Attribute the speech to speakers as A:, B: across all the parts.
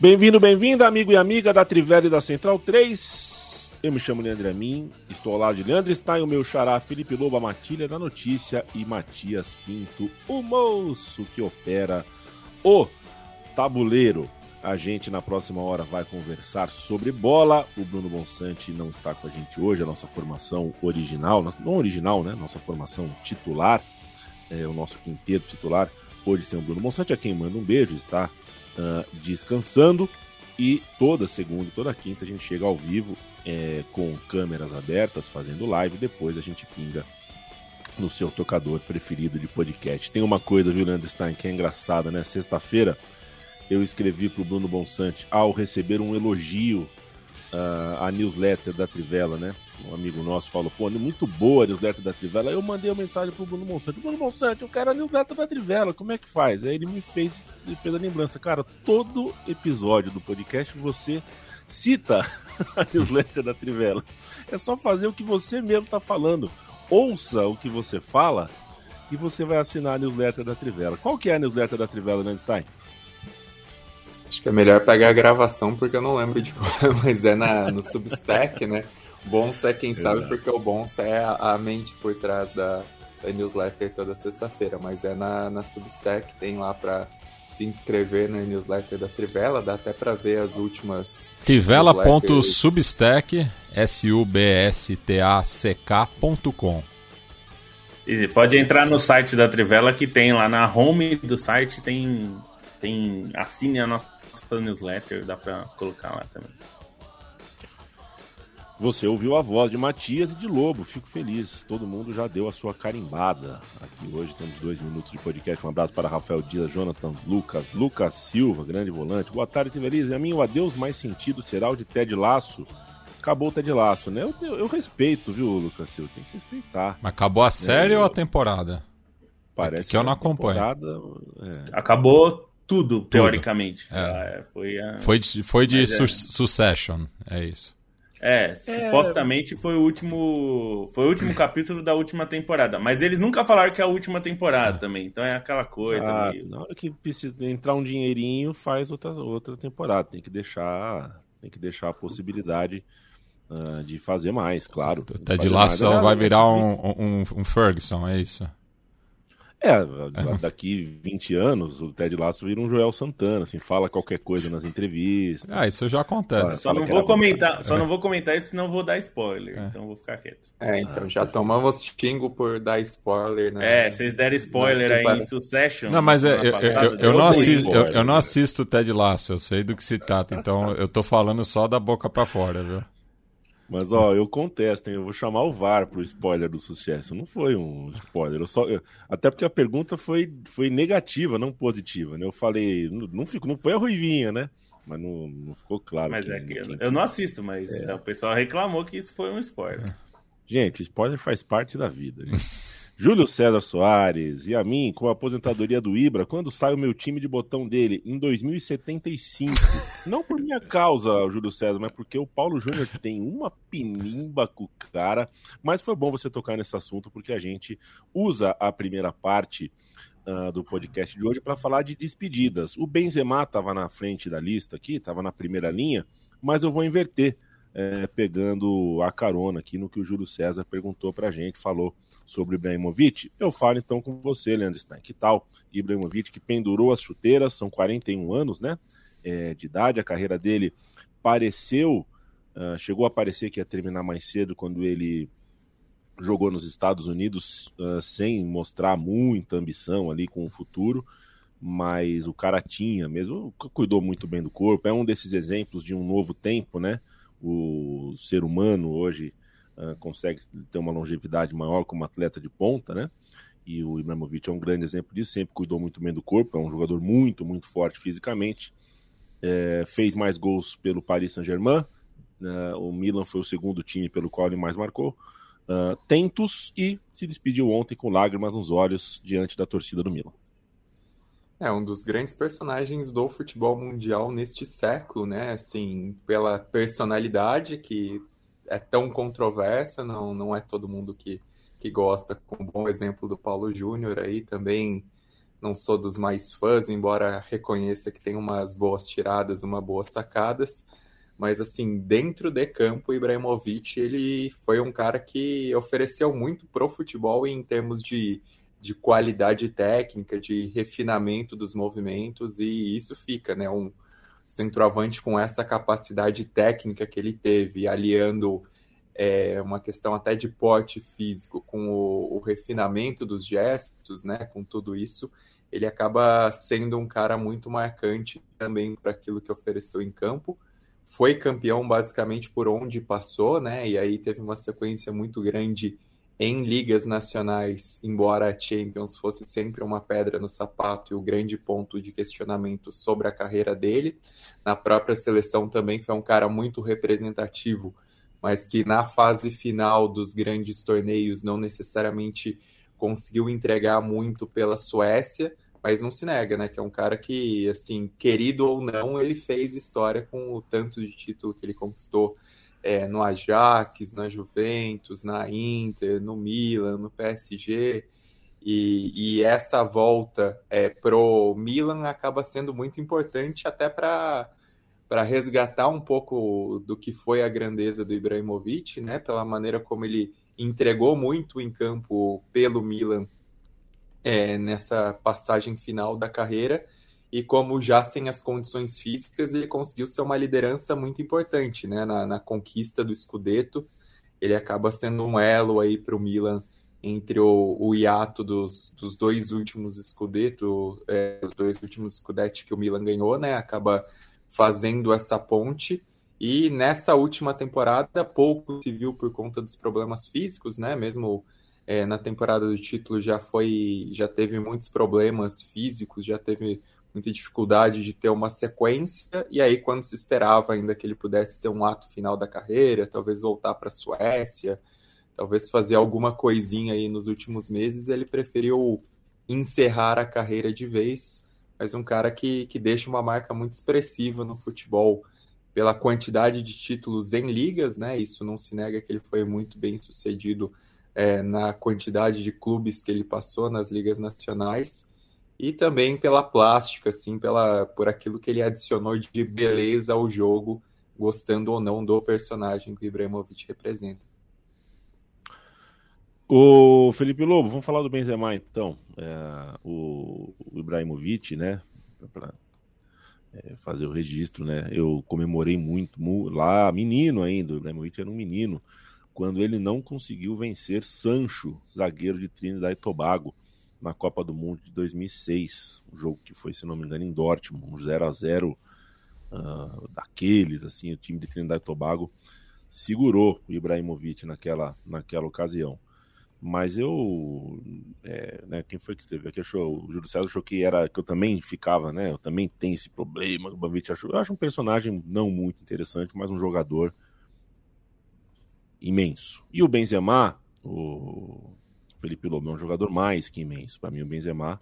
A: Bem-vindo, bem-vinda, amigo e amiga da Trivela e da Central 3. Eu me chamo Leandro Amin, estou ao lado de Leandro Stein, o meu xará Felipe Lobo, a Matilha da Notícia e Matias Pinto, o moço que opera o tabuleiro. A gente na próxima hora vai conversar sobre bola. O Bruno Bonsante não está com a gente hoje, a nossa formação original, não original, né? Nossa formação titular, é, o nosso quinteto titular. Hoje sem o Bruno Bonsante, a quem manda um beijo, está uh, descansando. E toda segunda e toda quinta a gente chega ao vivo é, com câmeras abertas, fazendo live. Depois a gente pinga no seu tocador preferido de podcast. Tem uma coisa, viu, Leandro Stein, que é engraçada, né? Sexta-feira eu escrevi para o Bruno Bonsante ao receber um elogio uh, à newsletter da Trivela, né? um amigo nosso falou, pô, muito boa a newsletter da Trivela. Eu mandei uma mensagem pro Bruno Monsanto. Bruno Monsanto, eu quero a newsletter da Trivela, como é que faz? Aí ele me fez, ele fez a lembrança. Cara, todo episódio do podcast você cita a newsletter da Trivela. É só fazer o que você mesmo tá falando. Ouça o que você fala e você vai assinar a newsletter da Trivela. Qual que é a newsletter da Trivela, Landstein?
B: Acho que é melhor pegar a gravação porque eu não lembro de qual, mas é na, no Substack, né? Bonsa é quem Exato. sabe, porque o Bonsa é a, a mente por trás da, da newsletter toda sexta-feira, mas é na, na Substack, tem lá para se inscrever na newsletter da Trivela, dá até para ver as últimas.
C: Trivela.substack, S-U-B-S-T-A-C-K.com.
D: E pode entrar no site da Trivela que tem lá na home do site, tem, tem assine a nossa newsletter, dá para colocar lá também.
A: Você ouviu a voz de Matias e de Lobo, fico feliz. Todo mundo já deu a sua carimbada. Aqui hoje temos dois minutos de podcast. Um abraço para Rafael Dias, Jonathan Lucas, Lucas Silva, grande volante. Boa tarde, Tiveliz. E a mim, o adeus mais sentido será o de Ted Laço. Acabou o Ted Laço, né? Eu, eu, eu respeito, viu, Lucas Silva? Tem que respeitar.
C: Mas acabou a série é, ou a temporada?
A: Parece
C: que, eu não acompanho.
D: É. Acabou tudo, teoricamente.
C: É. é. Foi, a... foi de, foi de su é. Succession, é isso.
D: É, supostamente foi o último. Foi o último capítulo da última temporada. Mas eles nunca falaram que é a última temporada é. também. Então é aquela coisa.
A: Ah, meio... Na hora que precisa entrar um dinheirinho, faz outra, outra temporada. Tem que deixar. Tem que deixar a possibilidade uh, de fazer mais, claro.
C: Até de lá só vai virar um, um, um Ferguson, é isso?
A: É, daqui 20 anos o Ted Lasso vira um Joel Santana, assim, fala qualquer coisa nas entrevistas.
C: Ah, isso já acontece.
D: Só não vou comentar, só não vou comentar isso, senão vou dar spoiler, é. então vou ficar quieto.
B: É, então já tomamos xingo por dar spoiler,
D: né? É, vocês deram spoiler aí em Succession.
C: Não, mas é, eu, eu, eu, não assisto, eu, eu não assisto o Ted Lasso, eu sei do que se trata, então eu tô falando só da boca para fora, viu?
A: Mas, ó, eu contesto, hein? Eu vou chamar o VAR pro spoiler do sucesso. Não foi um spoiler. Eu só, eu, até porque a pergunta foi, foi negativa, não positiva, né? Eu falei, não, não, fico, não foi a Ruivinha, né? Mas não, não ficou claro.
D: Mas é que eu, eu não assisto, mas é. o pessoal reclamou que isso foi um spoiler.
A: Gente, spoiler faz parte da vida, gente. Júlio César Soares e a mim com a aposentadoria do Ibra, quando sai o meu time de botão dele? Em 2075. Não por minha causa, Júlio César, mas porque o Paulo Júnior tem uma pinimba com o cara. Mas foi bom você tocar nesse assunto, porque a gente usa a primeira parte uh, do podcast de hoje para falar de despedidas. O Benzema estava na frente da lista aqui, estava na primeira linha, mas eu vou inverter é, pegando a carona aqui no que o Júlio César perguntou para a gente, falou sobre Ibrahimovic. Eu falo então com você, Leandro Stein. Que tal Ibrahimovic que pendurou as chuteiras, são 41 anos né, é, de idade, a carreira dele pareceu, uh, chegou a parecer que ia terminar mais cedo quando ele jogou nos Estados Unidos uh, sem mostrar muita ambição ali com o futuro, mas o cara tinha mesmo, cuidou muito bem do corpo, é um desses exemplos de um novo tempo, né? O ser humano hoje uh, consegue ter uma longevidade maior como atleta de ponta, né? E o Ibrahimovic é um grande exemplo disso, sempre cuidou muito bem do corpo, é um jogador muito, muito forte fisicamente. É, fez mais gols pelo Paris Saint-Germain, né? o Milan foi o segundo time pelo qual ele mais marcou. Uh, tentos e se despediu ontem com lágrimas nos olhos diante da torcida do Milan.
B: É um dos grandes personagens do futebol mundial neste século, né? Assim, pela personalidade que é tão controversa, não, não é todo mundo que, que gosta, com um bom exemplo do Paulo Júnior aí também. Não sou dos mais fãs, embora reconheça que tem umas boas tiradas, umas boas sacadas. Mas, assim, dentro de campo, o Ibrahimovic, ele foi um cara que ofereceu muito pro futebol em termos de de qualidade técnica, de refinamento dos movimentos, e isso fica, né? Um centroavante com essa capacidade técnica que ele teve, aliando é, uma questão até de porte físico com o, o, refinamento dos gestos, né? Com tudo isso, ele acaba sendo um cara muito marcante também para aquilo que ofereceu em campo. Foi campeão basicamente por onde passou, né? E aí teve uma sequência muito grande em ligas nacionais, embora a Champions fosse sempre uma pedra no sapato e o grande ponto de questionamento sobre a carreira dele, na própria seleção também foi um cara muito representativo, mas que na fase final dos grandes torneios não necessariamente conseguiu entregar muito pela Suécia, mas não se nega, né, que é um cara que, assim, querido ou não, ele fez história com o tanto de título que ele conquistou é, no Ajax, na Juventus, na Inter, no Milan, no PSG. E, e essa volta é, pro Milan acaba sendo muito importante até para para resgatar um pouco do que foi a grandeza do Ibrahimovic, né? Pela maneira como ele entregou muito em campo pelo Milan é, nessa passagem final da carreira e como já sem as condições físicas ele conseguiu ser uma liderança muito importante né, na, na conquista do Scudetto. Ele acaba sendo um elo aí para o Milan entre o, o hiato dos, dos dois últimos Scudetto, é, os dois últimos Scudetti que o Milan ganhou, né? Acaba fazendo essa ponte. E nessa última temporada, pouco se viu por conta dos problemas físicos, né? Mesmo é, na temporada do título já foi, já teve muitos problemas físicos, já teve muita dificuldade de ter uma sequência, e aí quando se esperava ainda que ele pudesse ter um ato final da carreira, talvez voltar para a Suécia, talvez fazer alguma coisinha aí nos últimos meses, ele preferiu encerrar a carreira de vez, mas um cara que, que deixa uma marca muito expressiva no futebol pela quantidade de títulos em ligas, né? Isso não se nega que ele foi muito bem sucedido é, na quantidade de clubes que ele passou nas ligas nacionais e também pela plástica, assim, pela, por aquilo que ele adicionou de beleza ao jogo, gostando ou não do personagem que o Ibrahimovic representa.
A: O Felipe Lobo, vamos falar do Benzema então. É, o, o, Ibrahimovic, né? Para é, fazer o registro, né? Eu comemorei muito, lá, menino ainda, o Ibrahimovic era um menino, quando ele não conseguiu vencer Sancho, zagueiro de Trinidad e Tobago na Copa do Mundo de 2006, um jogo que foi, se não me engano, em Dortmund, um 0 a 0 uh, daqueles, assim, o time de Trinidad e Tobago segurou o Ibrahimovic naquela, naquela ocasião. Mas eu, é, né, quem foi que escreveu aqui? Achou, o Júlio César achou que era que eu também ficava, né? Eu também tenho esse problema. O Ibrahimovic achou, eu acho um personagem não muito interessante, mas um jogador imenso. E o Benzema, o Felipe Lobo é um jogador mais que imenso. Para mim, o Benzema,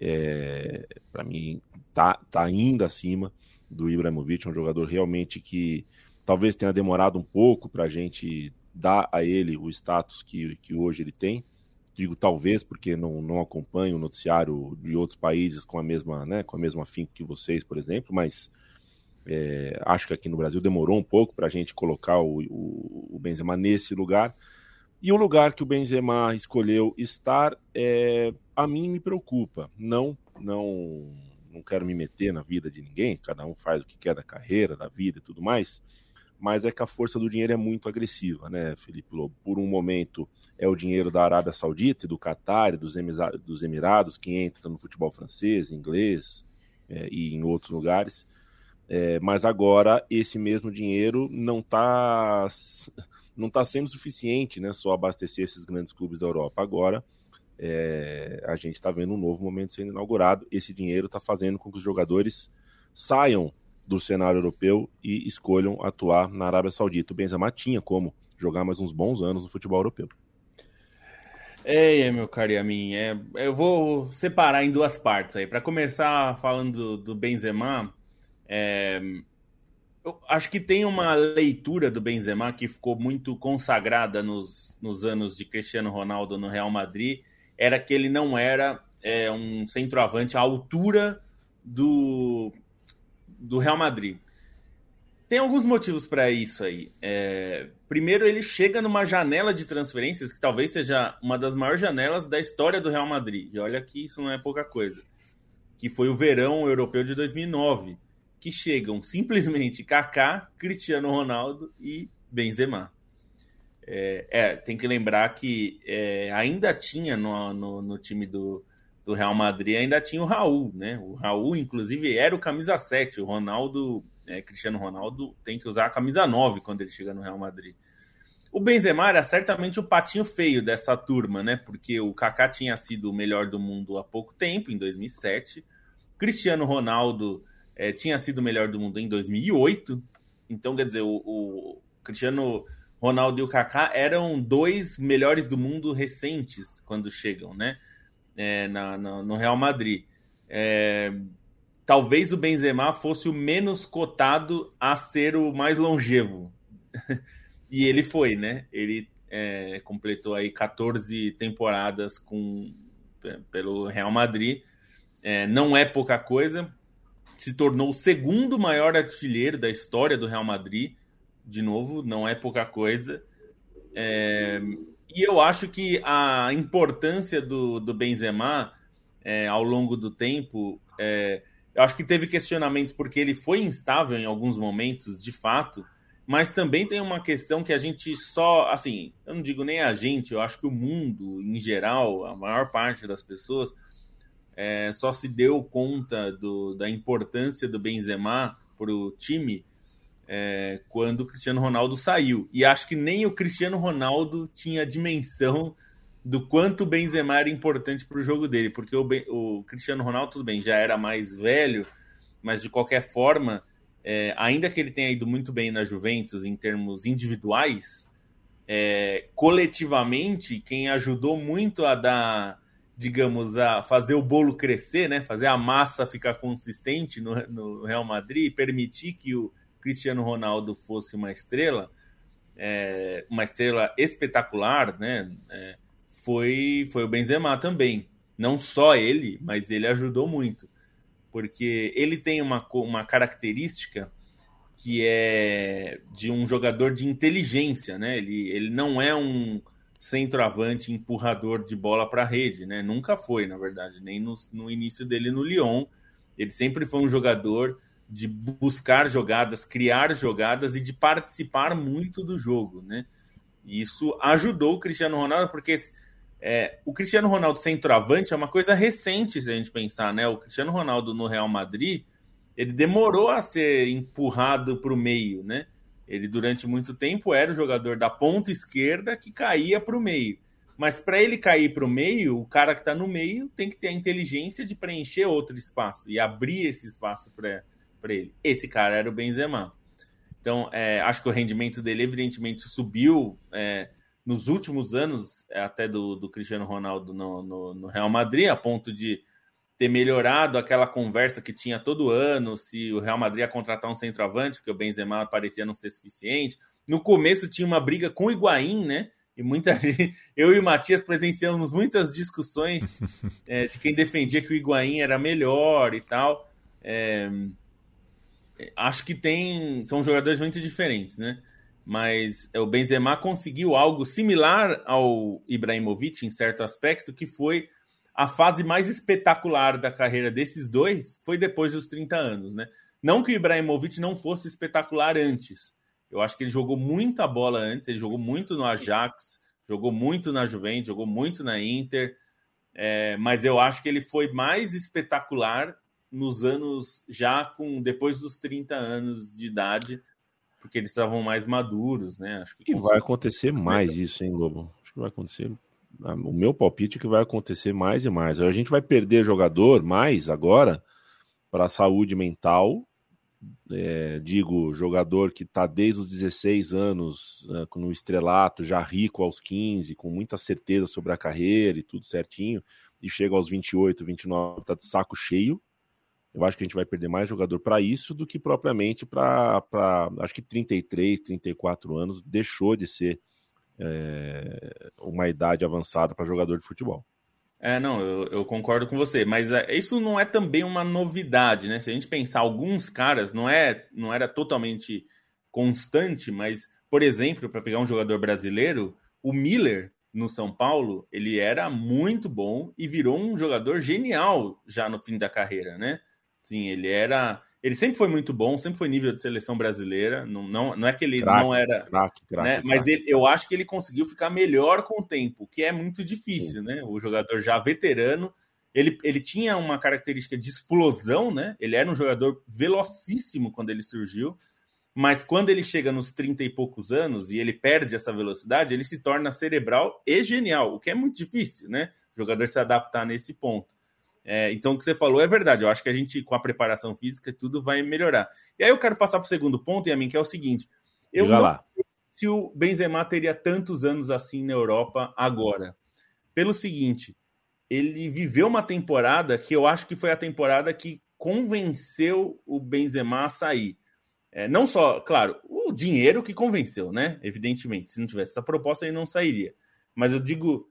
A: é, para mim, tá, tá ainda acima do Ibrahimovic. É um jogador realmente que talvez tenha demorado um pouco para a gente dar a ele o status que, que hoje ele tem. Digo talvez porque não, não acompanho o noticiário de outros países com a mesma, né, com a mesma afinco que vocês, por exemplo, mas é, acho que aqui no Brasil demorou um pouco para a gente colocar o, o, o Benzema nesse lugar. E o lugar que o Benzema escolheu estar, é, a mim me preocupa. Não, não, não quero me meter na vida de ninguém. Cada um faz o que quer da carreira, da vida e tudo mais. Mas é que a força do dinheiro é muito agressiva, né, Felipe Lobo? Por um momento é o dinheiro da Arábia Saudita, do Catar, dos, dos Emirados que entra no futebol francês, inglês é, e em outros lugares. É, mas agora esse mesmo dinheiro não está não está sendo suficiente, né? Só abastecer esses grandes clubes da Europa. Agora é, a gente está vendo um novo momento sendo inaugurado. Esse dinheiro está fazendo com que os jogadores saiam do cenário europeu e escolham atuar na Arábia Saudita. O Benzema tinha como jogar mais uns bons anos no futebol europeu.
D: É, meu caro Yamin, é, eu vou separar em duas partes aí. Para começar falando do, do Benzema, é, eu acho que tem uma leitura do Benzema que ficou muito consagrada nos, nos anos de Cristiano Ronaldo no Real Madrid, era que ele não era é, um centroavante à altura do, do Real Madrid. Tem alguns motivos para isso aí. É, primeiro, ele chega numa janela de transferências que talvez seja uma das maiores janelas da história do Real Madrid. E olha que isso não é pouca coisa. Que foi o verão europeu de 2009, que chegam simplesmente Kaká, Cristiano Ronaldo e Benzema. É, é tem que lembrar que é, ainda tinha no, no, no time do, do Real Madrid, ainda tinha o Raul, né? O Raul, inclusive, era o camisa 7. O Ronaldo é, Cristiano Ronaldo tem que usar a camisa 9 quando ele chega no Real Madrid. O Benzema era certamente o patinho feio dessa turma, né? Porque o Kaká tinha sido o melhor do mundo há pouco tempo, em 2007. Cristiano Ronaldo é, tinha sido o melhor do mundo em 2008. Então, quer dizer, o, o Cristiano Ronaldo e o Kaká eram dois melhores do mundo recentes quando chegam, né? É, na, na, no Real Madrid. É, talvez o Benzema fosse o menos cotado a ser o mais longevo. e ele foi, né? Ele é, completou aí 14 temporadas com, pelo Real Madrid. É, não é pouca coisa. Se tornou o segundo maior artilheiro da história do Real Madrid. De novo, não é pouca coisa. É, e eu acho que a importância do, do Benzema é, ao longo do tempo é, eu acho que teve questionamentos porque ele foi instável em alguns momentos, de fato, mas também tem uma questão que a gente só, assim, eu não digo nem a gente, eu acho que o mundo em geral, a maior parte das pessoas, é, só se deu conta do, da importância do Benzema para o time é, quando o Cristiano Ronaldo saiu. E acho que nem o Cristiano Ronaldo tinha dimensão do quanto o Benzema era importante para o jogo dele, porque o, ben, o, Cristiano Ronaldo, tudo bem, já era mais velho, mas de qualquer forma, é, ainda que ele tenha ido muito bem na Juventus em termos individuais, é, coletivamente, quem ajudou muito a dar, digamos, a fazer o bolo crescer, né, fazer a massa ficar consistente no, no Real Madrid permitir que o Cristiano Ronaldo fosse uma estrela, é, uma estrela espetacular, né? É, foi, foi o Benzema também. Não só ele, mas ele ajudou muito. Porque ele tem uma, uma característica que é de um jogador de inteligência, né? Ele, ele não é um centroavante empurrador de bola para a rede, né? Nunca foi, na verdade, nem no, no início dele no Lyon. Ele sempre foi um jogador de buscar jogadas, criar jogadas e de participar muito do jogo, né? Isso ajudou o Cristiano Ronaldo, porque é, o Cristiano Ronaldo centroavante é uma coisa recente, se a gente pensar, né? O Cristiano Ronaldo no Real Madrid, ele demorou a ser empurrado para o meio, né? Ele, durante muito tempo, era o jogador da ponta esquerda que caía para o meio. Mas para ele cair para o meio, o cara que está no meio tem que ter a inteligência de preencher outro espaço e abrir esse espaço para ele. Esse cara era o Benzema. Então, é, acho que o rendimento dele, evidentemente, subiu. É, nos últimos anos, é, até do, do Cristiano Ronaldo no, no, no, Real Madrid, a ponto de ter melhorado aquela conversa que tinha todo ano, se o Real Madrid ia contratar um centroavante, porque o Benzema parecia não ser suficiente. No começo tinha uma briga com o Higuaín, né? E muita gente, eu e o Matias presenciamos muitas discussões é, de quem defendia que o Higuaín era melhor e tal. É, acho que tem. São jogadores muito diferentes, né? mas o Benzema conseguiu algo similar ao Ibrahimovic em certo aspecto, que foi a fase mais espetacular da carreira desses dois foi depois dos 30 anos, né? Não que o Ibrahimovic não fosse espetacular antes. Eu acho que ele jogou muita bola antes, ele jogou muito no Ajax, jogou muito na Juventus, jogou muito na Inter, é, mas eu acho que ele foi mais espetacular nos anos já com depois dos 30 anos de idade, porque eles estavam mais maduros, né?
A: Acho que e vai acontecer mais isso, hein, Globo? Acho que vai acontecer. O meu palpite é que vai acontecer mais e mais. A gente vai perder jogador mais agora para a saúde mental. É, digo, jogador que está desde os 16 anos é, no estrelato, já rico aos 15, com muita certeza sobre a carreira e tudo certinho, e chega aos 28, 29, está de saco cheio eu acho que a gente vai perder mais jogador para isso do que propriamente para. Acho que 33, 34 anos deixou de ser é, uma idade avançada para jogador de futebol.
D: É, não, eu, eu, concordo com você, mas é, isso não é também uma novidade, né? Se a gente pensar alguns caras, não é, não era totalmente constante, mas, por exemplo, para pegar um jogador brasileiro, o Miller no São Paulo, ele era muito bom e virou um jogador genial já no fim da carreira, né? Sim, ele era. Ele sempre foi muito bom, sempre foi nível de seleção brasileira. Não, não, não é que ele crack, não era. Crack, crack, né? Mas ele, eu acho que ele conseguiu ficar melhor com o tempo, que é muito difícil, Sim. né? O jogador já veterano. Ele, ele tinha uma característica de explosão, né? Ele era um jogador velocíssimo quando ele surgiu, mas quando ele chega nos 30 e poucos anos e ele perde essa velocidade, ele se torna cerebral e genial, o que é muito difícil, né? O jogador se adaptar nesse ponto. É, então, o que você falou é verdade. Eu acho que a gente, com a preparação física, tudo vai melhorar. E aí eu quero passar para o segundo ponto, e a mim, que é o seguinte: eu
A: Diga não lá. sei
D: se o Benzema teria tantos anos assim na Europa agora. Pelo seguinte, ele viveu uma temporada que eu acho que foi a temporada que convenceu o Benzema a sair. É, não só, claro, o dinheiro que convenceu, né? Evidentemente, se não tivesse essa proposta, ele não sairia. Mas eu digo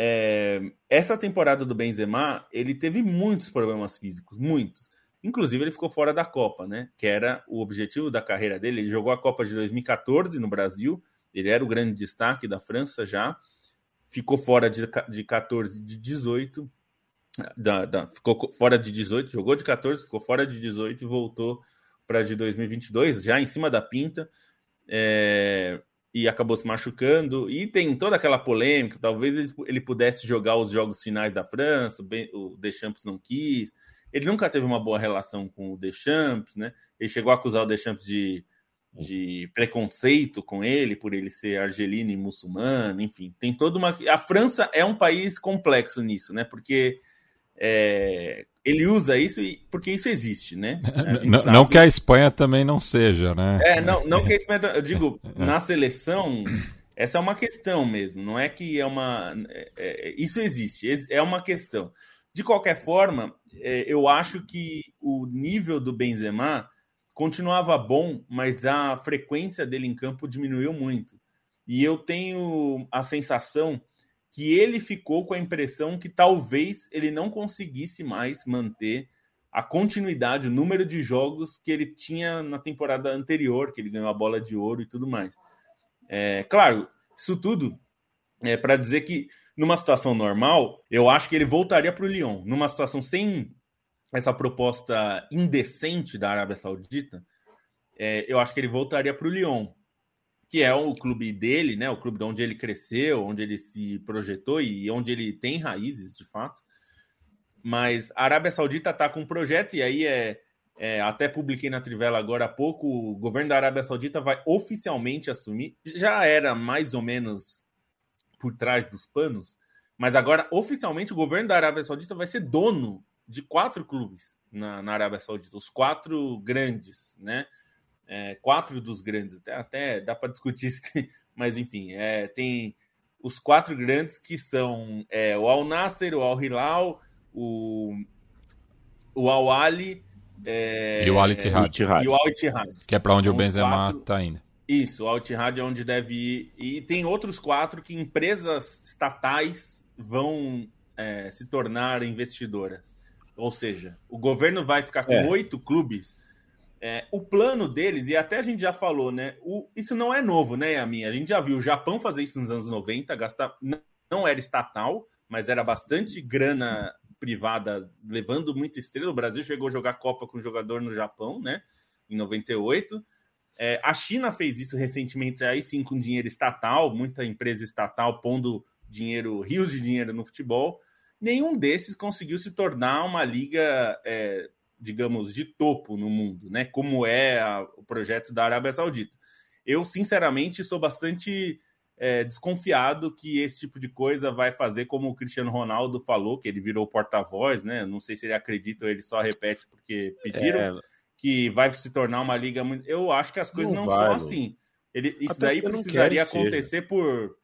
D: é, essa temporada do Benzema, ele teve muitos problemas físicos, muitos. Inclusive, ele ficou fora da Copa, né? Que era o objetivo da carreira dele. Ele jogou a Copa de 2014 no Brasil, ele era o grande destaque da França já. Ficou fora de, de 14, de 18. Da, da, ficou fora de 18, jogou de 14, ficou fora de 18 e voltou para de 2022, já em cima da pinta. É, e acabou se machucando. E tem toda aquela polêmica, talvez ele pudesse jogar os jogos finais da França, o Deschamps não quis. Ele nunca teve uma boa relação com o Deschamps, né? Ele chegou a acusar o Deschamps de, de preconceito com ele, por ele ser argelino e muçulmano, enfim. Tem toda uma... A França é um país complexo nisso, né? Porque é, ele usa isso porque isso existe, né?
C: Não, não, que a Espanha também não seja, né?
D: É, não, não que a Espanha. Eu digo, na seleção, essa é uma questão mesmo. Não é que é uma. É, é, isso existe, é uma questão. De qualquer forma, é, eu acho que o nível do Benzema continuava bom, mas a frequência dele em campo diminuiu muito. E eu tenho a sensação que ele ficou com a impressão que talvez ele não conseguisse mais manter a continuidade, o número de jogos que ele tinha na temporada anterior, que ele ganhou a bola de ouro e tudo mais. É, claro, isso tudo é para dizer que numa situação normal, eu acho que ele voltaria para o Lyon. Numa situação sem essa proposta indecente da Arábia Saudita, é, eu acho que ele voltaria para o Lyon que é o clube dele, né? O clube de onde ele cresceu, onde ele se projetou e onde ele tem raízes, de fato. Mas a Arábia Saudita está com um projeto, e aí é, é, até publiquei na Trivela agora há pouco, o governo da Arábia Saudita vai oficialmente assumir, já era mais ou menos por trás dos panos, mas agora oficialmente o governo da Arábia Saudita vai ser dono de quatro clubes na, na Arábia Saudita, os quatro grandes, né? É, quatro dos grandes, até, até dá para discutir, mas enfim, é, tem os quatro grandes que são é, o Al Nasser, o Al Hilal, o, o Al Ali
C: é, e o Al Ittihad.
D: E o Al Ittihad.
C: Que é para onde são o Benzema está indo.
D: Isso, o Al Ittihad é onde deve ir. E tem outros quatro que empresas estatais vão é, se tornar investidoras. Ou seja, o governo vai ficar com é. oito clubes é, o plano deles, e até a gente já falou, né? O, isso não é novo, né, Yamin? A gente já viu o Japão fazer isso nos anos 90, gastar. Não, era estatal, mas era bastante grana privada, levando muita estrela. O Brasil chegou a jogar Copa com jogador no Japão, né? Em 98. É, a China fez isso recentemente, aí sim, com dinheiro estatal, muita empresa estatal pondo dinheiro, rios de dinheiro no futebol. Nenhum desses conseguiu se tornar uma liga é, digamos, de topo no mundo, né? Como é a, o projeto da Arábia Saudita. eu, sinceramente, sou bastante é, desconfiado que esse tipo de coisa vai fazer como o Cristiano Ronaldo falou, que ele virou porta-voz, né? Não sei se ele acredita ou ele só repete porque pediram, é... que vai se tornar uma liga muito. Eu acho que as coisas não, não são assim. Ele, isso Até daí precisaria acontecer por,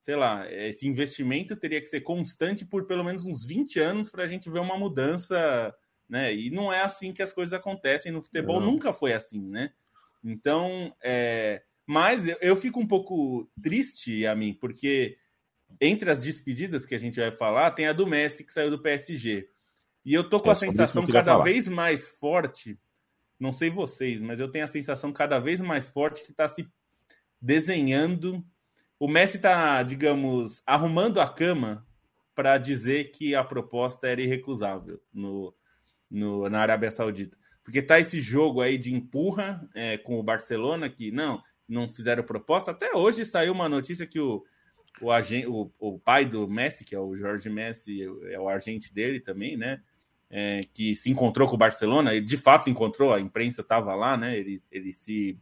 D: sei lá, esse investimento teria que ser constante por pelo menos uns 20 anos para a gente ver uma mudança, né? E não é assim que as coisas acontecem no futebol, não. nunca foi assim, né? Então, é, mas eu, eu fico um pouco triste a mim, porque entre as despedidas que a gente vai falar, tem a do Messi que saiu do PSG. E eu tô com é, a sensação cada falar. vez mais forte, não sei vocês, mas eu tenho a sensação cada vez mais forte que está se desenhando. O Messi está, digamos, arrumando a cama para dizer que a proposta era irrecusável no, no, na Arábia Saudita. Porque tá esse jogo aí de empurra é, com o Barcelona, que não, não fizeram proposta. Até hoje saiu uma notícia que o, o, agente, o, o pai do Messi, que é o Jorge Messi, é o agente dele também, né? É, que se encontrou com o Barcelona, ele de fato se encontrou, a imprensa estava lá, né? Ele, ele se,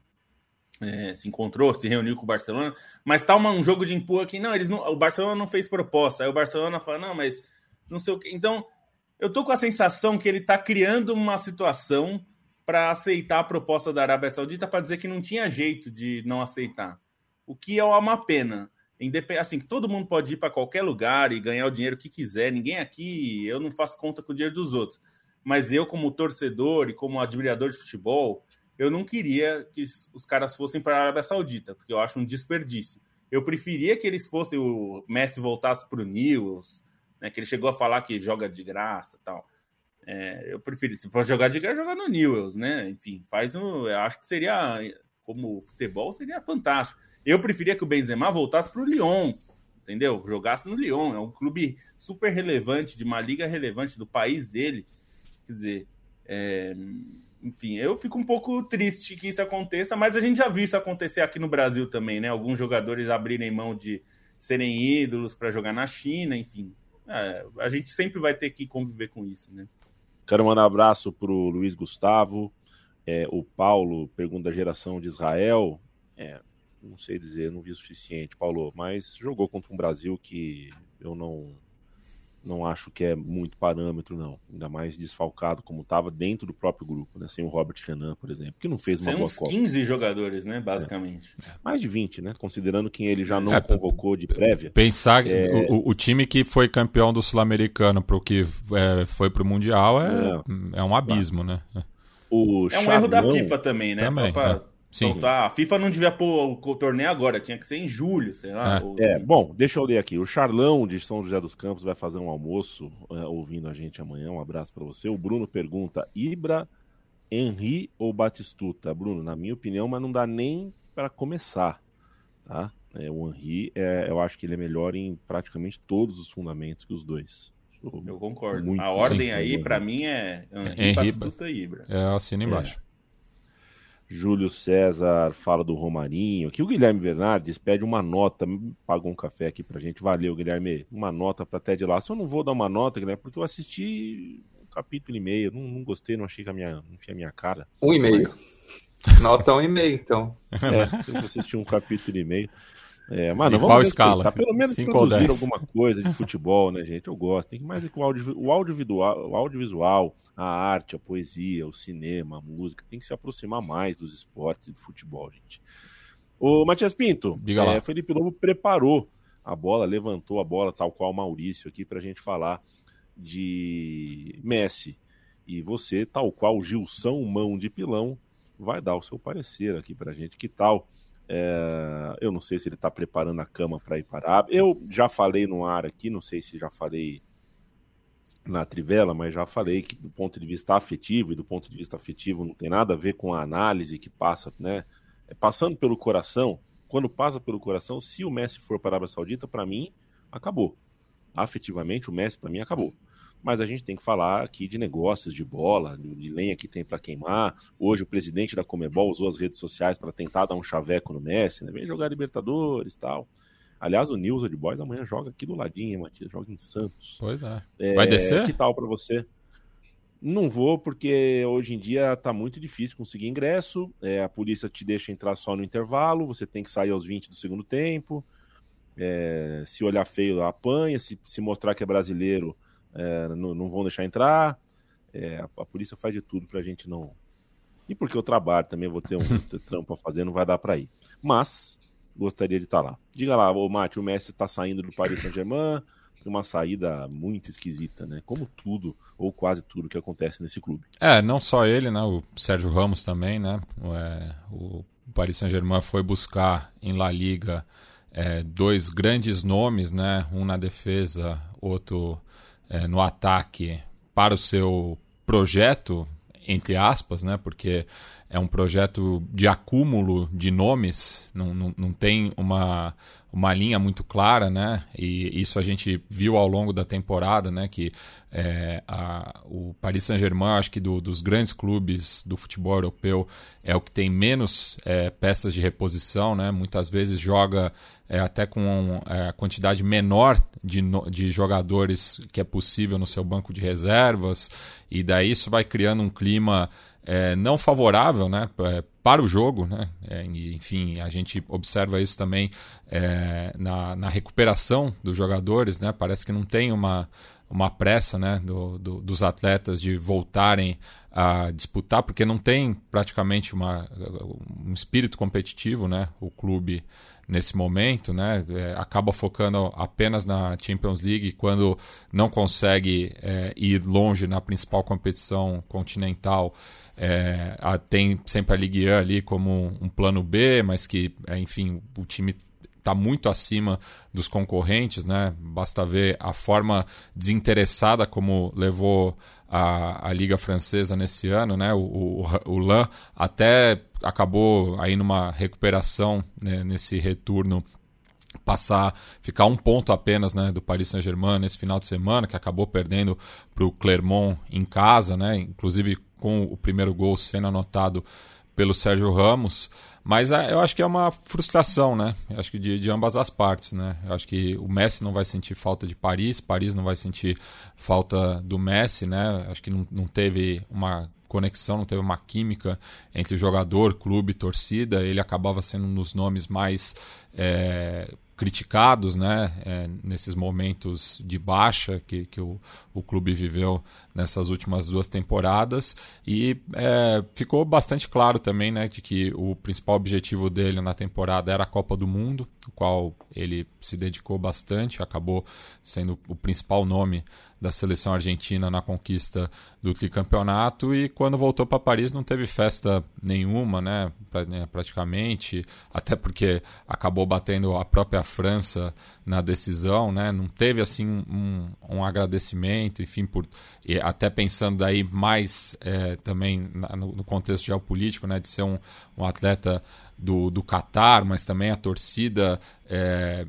D: é, se encontrou, se reuniu com o Barcelona, mas tá uma, um jogo de empurra aqui, não, eles não, o Barcelona não fez proposta. Aí o Barcelona fala, não, mas não sei o que. Então, eu tô com a sensação que ele tá criando uma situação para aceitar a proposta da Arábia Saudita para dizer que não tinha jeito de não aceitar. O que é uma pena. Assim, todo mundo pode ir para qualquer lugar e ganhar o dinheiro que quiser. Ninguém aqui, eu não faço conta com o dinheiro dos outros. Mas eu, como torcedor e como admirador de futebol, eu não queria que os caras fossem para a Arábia Saudita, porque eu acho um desperdício. Eu preferia que eles fossem, o Messi voltasse para o News, né, que ele chegou a falar que joga de graça tal. É, eu prefiro, se for jogar de graça, jogar no Newells, né? Enfim, faz um. Eu acho que seria, como futebol, seria fantástico. Eu preferia que o Benzema voltasse para o Lyon, entendeu? Jogasse no Lyon. É um clube super relevante, de uma liga relevante do país dele. Quer dizer, é, enfim, eu fico um pouco triste que isso aconteça, mas a gente já viu isso acontecer aqui no Brasil também, né? Alguns jogadores abrirem mão de serem ídolos para jogar na China, enfim. É, a gente sempre vai ter que conviver com isso, né?
A: Quero mandar um abraço para o Luiz Gustavo, é, o Paulo, pergunta da geração de Israel. É, não sei dizer, não vi o suficiente, Paulo, mas jogou contra um Brasil que eu não não acho que é muito parâmetro, não. Ainda mais desfalcado, como estava dentro do próprio grupo, né? Sem o Robert Renan, por exemplo, que não fez uma Tem boa
D: uns 15 jogadores, né? Basicamente.
A: É. Mais de 20, né? Considerando quem ele já não é, convocou de prévia.
C: Pensar é... o, o, time que foi campeão do Sul-Americano para o que é, foi para o Mundial é, é, um abismo, claro. né?
D: O é um erro da FIFA também, né? Também, Só para Sim. Então, tá, a FIFA não devia pôr o torneio agora, tinha que ser em julho, sei lá.
A: É, ou... é bom, deixa eu ler aqui. O Charlão de São José dos Campos vai fazer um almoço é, ouvindo a gente amanhã. Um abraço para você. O Bruno pergunta: Ibra, Henri ou Batistuta? Bruno, na minha opinião, mas não dá nem para começar, tá? É, o Henri, é, eu acho que ele é melhor em praticamente todos os fundamentos que os dois.
D: eu concordo. A ordem aí, para mim, é Henri, Batistuta e Ibra.
C: É, assina embaixo.
A: É. Júlio César fala do Romarinho. Aqui o Guilherme Bernardes pede uma nota, pagou um café aqui pra gente. Valeu, Guilherme. Uma nota pra Ted Lasso. Eu não vou dar uma nota, Guilherme, porque eu assisti um capítulo e meio. Não, não gostei, não achei que a minha, não tinha a minha cara.
B: Um e meio. Nota um e meio, então.
A: É, eu assisti um capítulo e meio. É, mano,
C: vamos qual escala?
A: Pelo menos Cinco produzir alguma coisa de futebol, né, gente? Eu gosto. Tem que mais que o, audio, o, audiovisual, o audiovisual, a arte, a poesia, o cinema, a música, tem que se aproximar mais dos esportes e do futebol, gente. O Matias Pinto,
C: Diga lá.
A: É, Felipe Lobo preparou a bola, levantou a bola, tal qual o Maurício aqui, para a gente falar de Messi. E você, tal qual Gilson Mão de Pilão, vai dar o seu parecer aqui para a gente. Que tal? É, eu não sei se ele está preparando a cama para ir para a Eu já falei no ar aqui, não sei se já falei na Trivela, mas já falei que do ponto de vista afetivo, e do ponto de vista afetivo não tem nada a ver com a análise que passa, né? É passando pelo coração, quando passa pelo coração, se o Messi for para a Arábia Saudita, para mim, acabou. Afetivamente, o Messi, para mim, acabou mas a gente tem que falar aqui de negócios, de bola, de lenha que tem para queimar. Hoje o presidente da Comebol usou as redes sociais para tentar dar um chaveco no Messi, né? Vem jogar Libertadores tal. Aliás, o News de Boys amanhã joga aqui do ladinho, hein, Matias? Joga em Santos.
C: Pois é. é Vai descer?
A: Que tal para você? Não vou, porque hoje em dia tá muito difícil conseguir ingresso. É, a polícia te deixa entrar só no intervalo, você tem que sair aos 20 do segundo tempo. É, se olhar feio, apanha. Se, se mostrar que é brasileiro, é, não, não, vão deixar entrar. É, a, a, polícia faz de tudo pra gente não. E porque eu trabalho também, vou ter um trampo a fazer, não vai dar pra ir. Mas gostaria de estar tá lá. Diga lá, o Mate, o Messi tá saindo do Paris Saint-Germain uma saída muito esquisita, né? Como tudo, ou quase tudo que acontece nesse clube.
C: É, não só ele, né? O Sérgio Ramos também, né? É, o Paris Saint-Germain foi buscar em La Liga é, dois grandes nomes, né? Um na defesa, outro é, no ataque para o seu projeto, entre aspas, né? Porque é um projeto de acúmulo de nomes, não, não, não tem uma, uma linha muito clara, né? E isso a gente viu ao longo da temporada, né? Que é, a, o Paris Saint-Germain, acho que do, dos grandes clubes do futebol europeu, é o que tem menos é, peças de reposição, né? Muitas vezes joga é, até com é, a quantidade menor de, de jogadores que é possível no seu banco de reservas, e daí isso vai criando um clima é, não favorável né, é, para o jogo. Né? É, enfim, a gente observa isso também é, na, na, recuperação dos jogadores. Né? Parece que não tem uma, uma pressa né, do, do, dos atletas de voltarem a disputar, porque não tem praticamente uma, um espírito competitivo né, o clube nesse momento, né? É, acaba focando apenas na Champions League quando não consegue é, ir longe na principal competição continental. É, a, tem sempre a Ligue 1 ali como um plano B, mas que, é, enfim, o time está muito acima dos concorrentes, né? Basta ver a forma desinteressada como levou a, a Liga Francesa nesse ano, né? O, o, o LAN até acabou aí numa recuperação né, nesse retorno passar, ficar um ponto apenas né, do Paris Saint-Germain nesse final de semana, que acabou perdendo para o Clermont em casa, né, inclusive com o primeiro gol sendo anotado pelo Sérgio Ramos. Mas é, eu acho que é uma frustração, né? Eu acho que de, de, ambas as partes, né? Eu acho que o Messi não vai sentir falta de Paris, Paris não vai sentir falta do Messi, né? Acho que não, não teve uma conexão, não teve uma química entre jogador, clube, torcida. Ele acabava sendo um dos nomes mais é, criticados né, é, nesses momentos de baixa que, que o, o clube viveu nessas últimas duas temporadas. E é, ficou bastante claro também né, de que o principal objetivo dele na temporada era a Copa do Mundo, o qual ele se dedicou bastante, acabou sendo o principal nome da seleção argentina na conquista do tricampeonato. E quando voltou para Paris não teve festa nenhuma, né, né, praticamente, até porque acabou batendo a própria França na decisão, né, não teve assim um, um agradecimento, enfim, por até pensando daí mais é, também no, no, contexto geopolítico, né, de ser um, um atleta do, do Qatar, mas também a torcida é,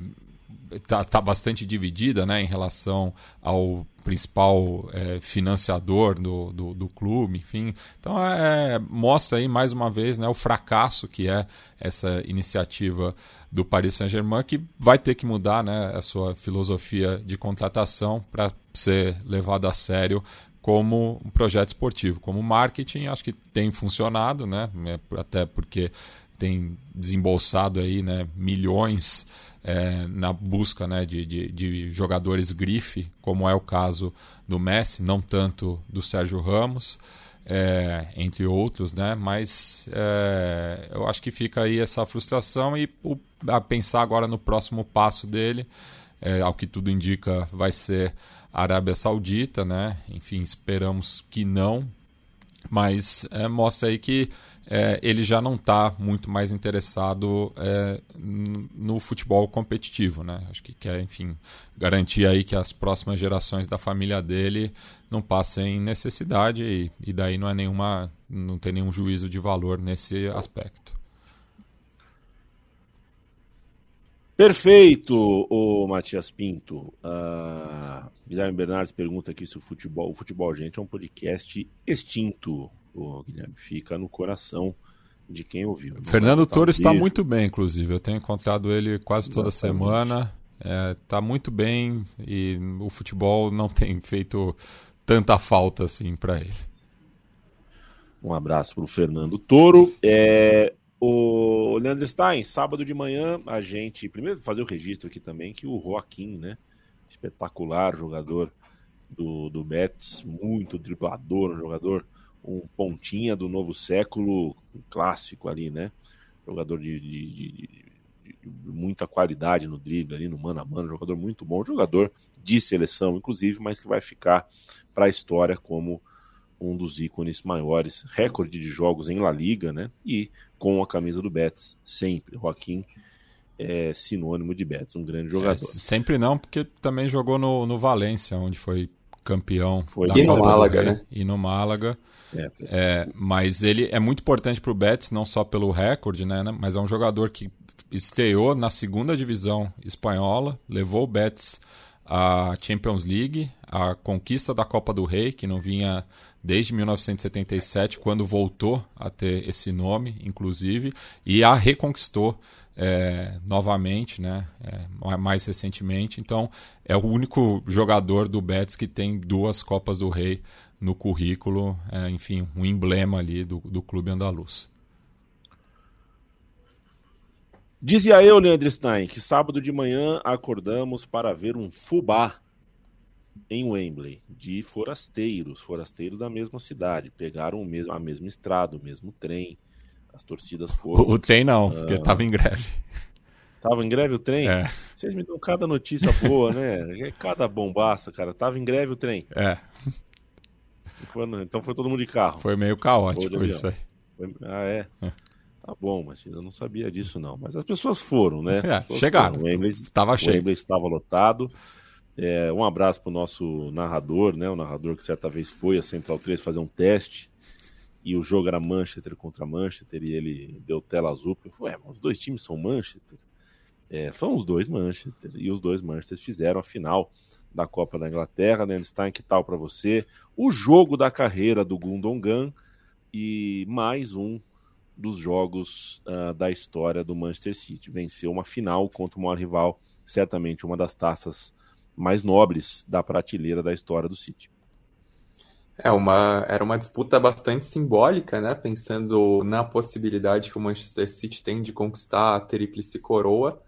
C: tá, tá bastante dividida né, em relação ao principal é, financiador do, do, do, clube, enfim. Então é, mostra aí mais uma vez né, o fracasso que é essa iniciativa do Paris Saint-Germain, que vai ter que mudar né, a sua filosofia de contratação para ser levado a sério como um projeto esportivo, como marketing, acho que tem funcionado, né? Até porque tem desembolsado aí, né, milhões é, na busca né, de, de, de, jogadores grife, como é o caso do Messi, não tanto do Sérgio Ramos, é, entre outros, né? Mas é, eu acho que fica aí essa frustração e o, a pensar agora no próximo passo dele, é, ao que tudo indica, vai ser a Arábia Saudita, né? Enfim, esperamos que não, mas é, mostra aí que é, ele já não está muito mais interessado é, no futebol competitivo, né? Acho que quer, enfim, garantir aí que as próximas gerações da família dele não passem necessidade e, e daí não é nenhuma, não tem nenhum juízo de valor nesse aspecto.
A: Perfeito, o Matias Pinto. Uh, Guilherme Bernardes pergunta aqui se o futebol, o futebol gente é um podcast extinto. O Guilherme fica no coração de quem ouviu.
C: Fernando Torres está muito bem, inclusive. Eu tenho encontrado ele quase toda Exatamente. semana. Está é, tá muito bem e o futebol não tem feito tanta falta assim para ele.
A: Um abraço para o Fernando Toro. É, o Leandro Stein, sábado de manhã, a gente. Primeiro, fazer o registro aqui também que o Joaquim, né? Espetacular jogador do, do Betis, muito driblador, um jogador, um pontinha do novo século, um clássico ali, né? Jogador de, de, de, de muita qualidade no drible ali, no mano a mano, jogador muito bom, jogador de seleção, inclusive, mas que vai ficar para a história como um dos ícones maiores, recorde de jogos em La Liga, né? E com a camisa do Betis, sempre. Joaquim é sinônimo de Betis, um grande é, jogador. É,
C: sempre não, porque também jogou no, no Valência, onde foi campeão.
B: Foi e no Málaga, né?
C: E no Málaga. É, é, mas ele é muito importante para o Betis, não só pelo recorde, né? Mas é um jogador que estreou na segunda divisão espanhola, levou o Betis à Champions League, a conquista da Copa do Rei, que não vinha desde 1977, quando voltou a ter esse nome, inclusive, e a reconquistou é, novamente, né, é, mais recentemente. Então, é o único jogador do Betis que tem duas Copas do Rei no currículo, é, enfim, um emblema ali do, do clube andaluz.
A: Dizia eu, Leandro Stein, que sábado de manhã acordamos para ver um fubá em Wembley de forasteiros, forasteiros da mesma cidade, pegaram o mesmo, a mesma estrada, o mesmo trem. As torcidas foram.
C: O, o trem não, porque estava ah. em greve.
A: Tava em greve o trem?
C: É.
A: Vocês me dão cada notícia boa, né? É cada bombaça, cara. Tava em greve o trem.
C: É.
A: Foi, então foi todo mundo de carro.
C: Foi meio caótico isso aí.
A: Foi... Ah, é? é. Tá bom, mas eu não sabia disso não. Mas as pessoas foram, né?
C: É, chegaram.
A: Foram. O Wembley, estava cheio. O Wembley estava lotado. É, um abraço para o nosso narrador, né? O narrador que certa vez foi a Central 3 fazer um teste e o jogo era Manchester contra Manchester e ele deu tela azul. Eu falei, os dois times são Manchester? É, foram os dois Manchester e os dois Manchester fizeram a final da Copa da Inglaterra. Leandro Stein, que tal para você? O jogo da carreira do Gundogan e mais um dos jogos uh, da história do Manchester City. Venceu uma final contra o maior rival, certamente uma das taças mais nobres da prateleira da história do City.
B: É uma, era uma disputa bastante simbólica, né? Pensando na possibilidade que o Manchester City tem de conquistar a tríplice coroa.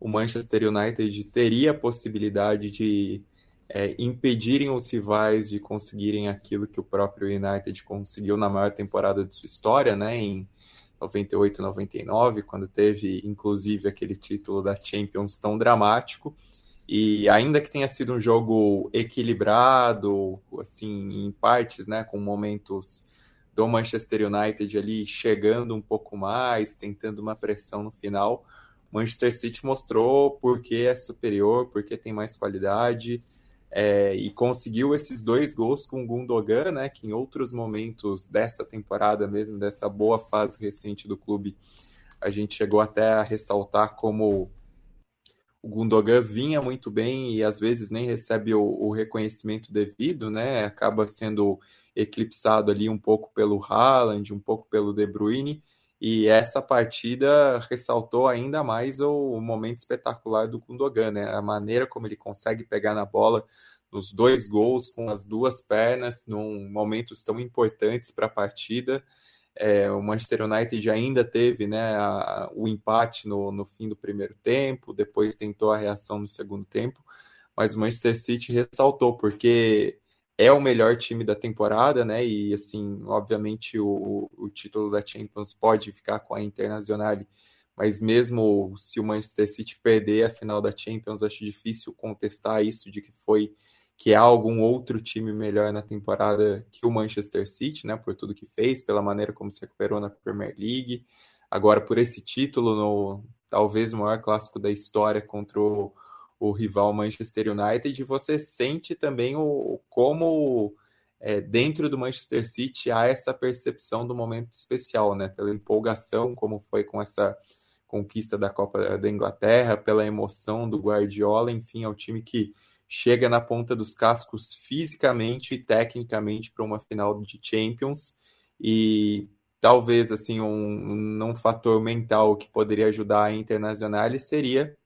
B: O Manchester United teria a possibilidade de é, impedirem os rivais de conseguirem aquilo que o próprio United conseguiu na maior temporada de sua história, né? Em 98, 99, quando teve inclusive aquele título da Champions tão dramático. E ainda que tenha sido um jogo equilibrado, assim, em partes, né, com momentos do Manchester United ali chegando um pouco mais, tentando uma pressão no final, Manchester City mostrou porque é superior, porque tem mais qualidade, é, e conseguiu esses dois gols com o Gundogan, né, que em outros momentos dessa temporada mesmo, dessa boa fase recente do clube, a gente chegou até a ressaltar como o Gundogan vinha muito bem e às vezes nem recebe o, o, reconhecimento devido, né? Acaba sendo eclipsado ali um pouco pelo Haaland, um pouco pelo De Bruyne. E essa partida ressaltou ainda mais o, o momento espetacular do Gundogan, né? A maneira como ele consegue pegar na bola nos dois gols com as duas pernas, num momentos tão importantes para a partida. É, o Manchester United ainda teve né, a, o empate no, no fim do primeiro tempo, depois tentou a reação no segundo tempo, mas o Manchester City ressaltou, porque é o melhor time da temporada, né? E assim, obviamente o, o título da Champions pode ficar com a Internacional, mas mesmo se o Manchester City perder a final da Champions, acho difícil contestar isso de que foi que há algum outro time melhor na temporada que o Manchester City, né, por tudo que fez, pela maneira como se recuperou na Premier League, agora por esse título no talvez o maior clássico da história contra o, o rival Manchester United, você sente também o, como é, dentro do Manchester City há essa percepção do momento especial, né, pela empolgação, como foi com essa conquista da Copa da Inglaterra, pela emoção do Guardiola, enfim, é o time que chega na ponta dos cascos fisicamente e tecnicamente para uma final de Champions e talvez assim um, um fator mental que poderia ajudar a Internacional seria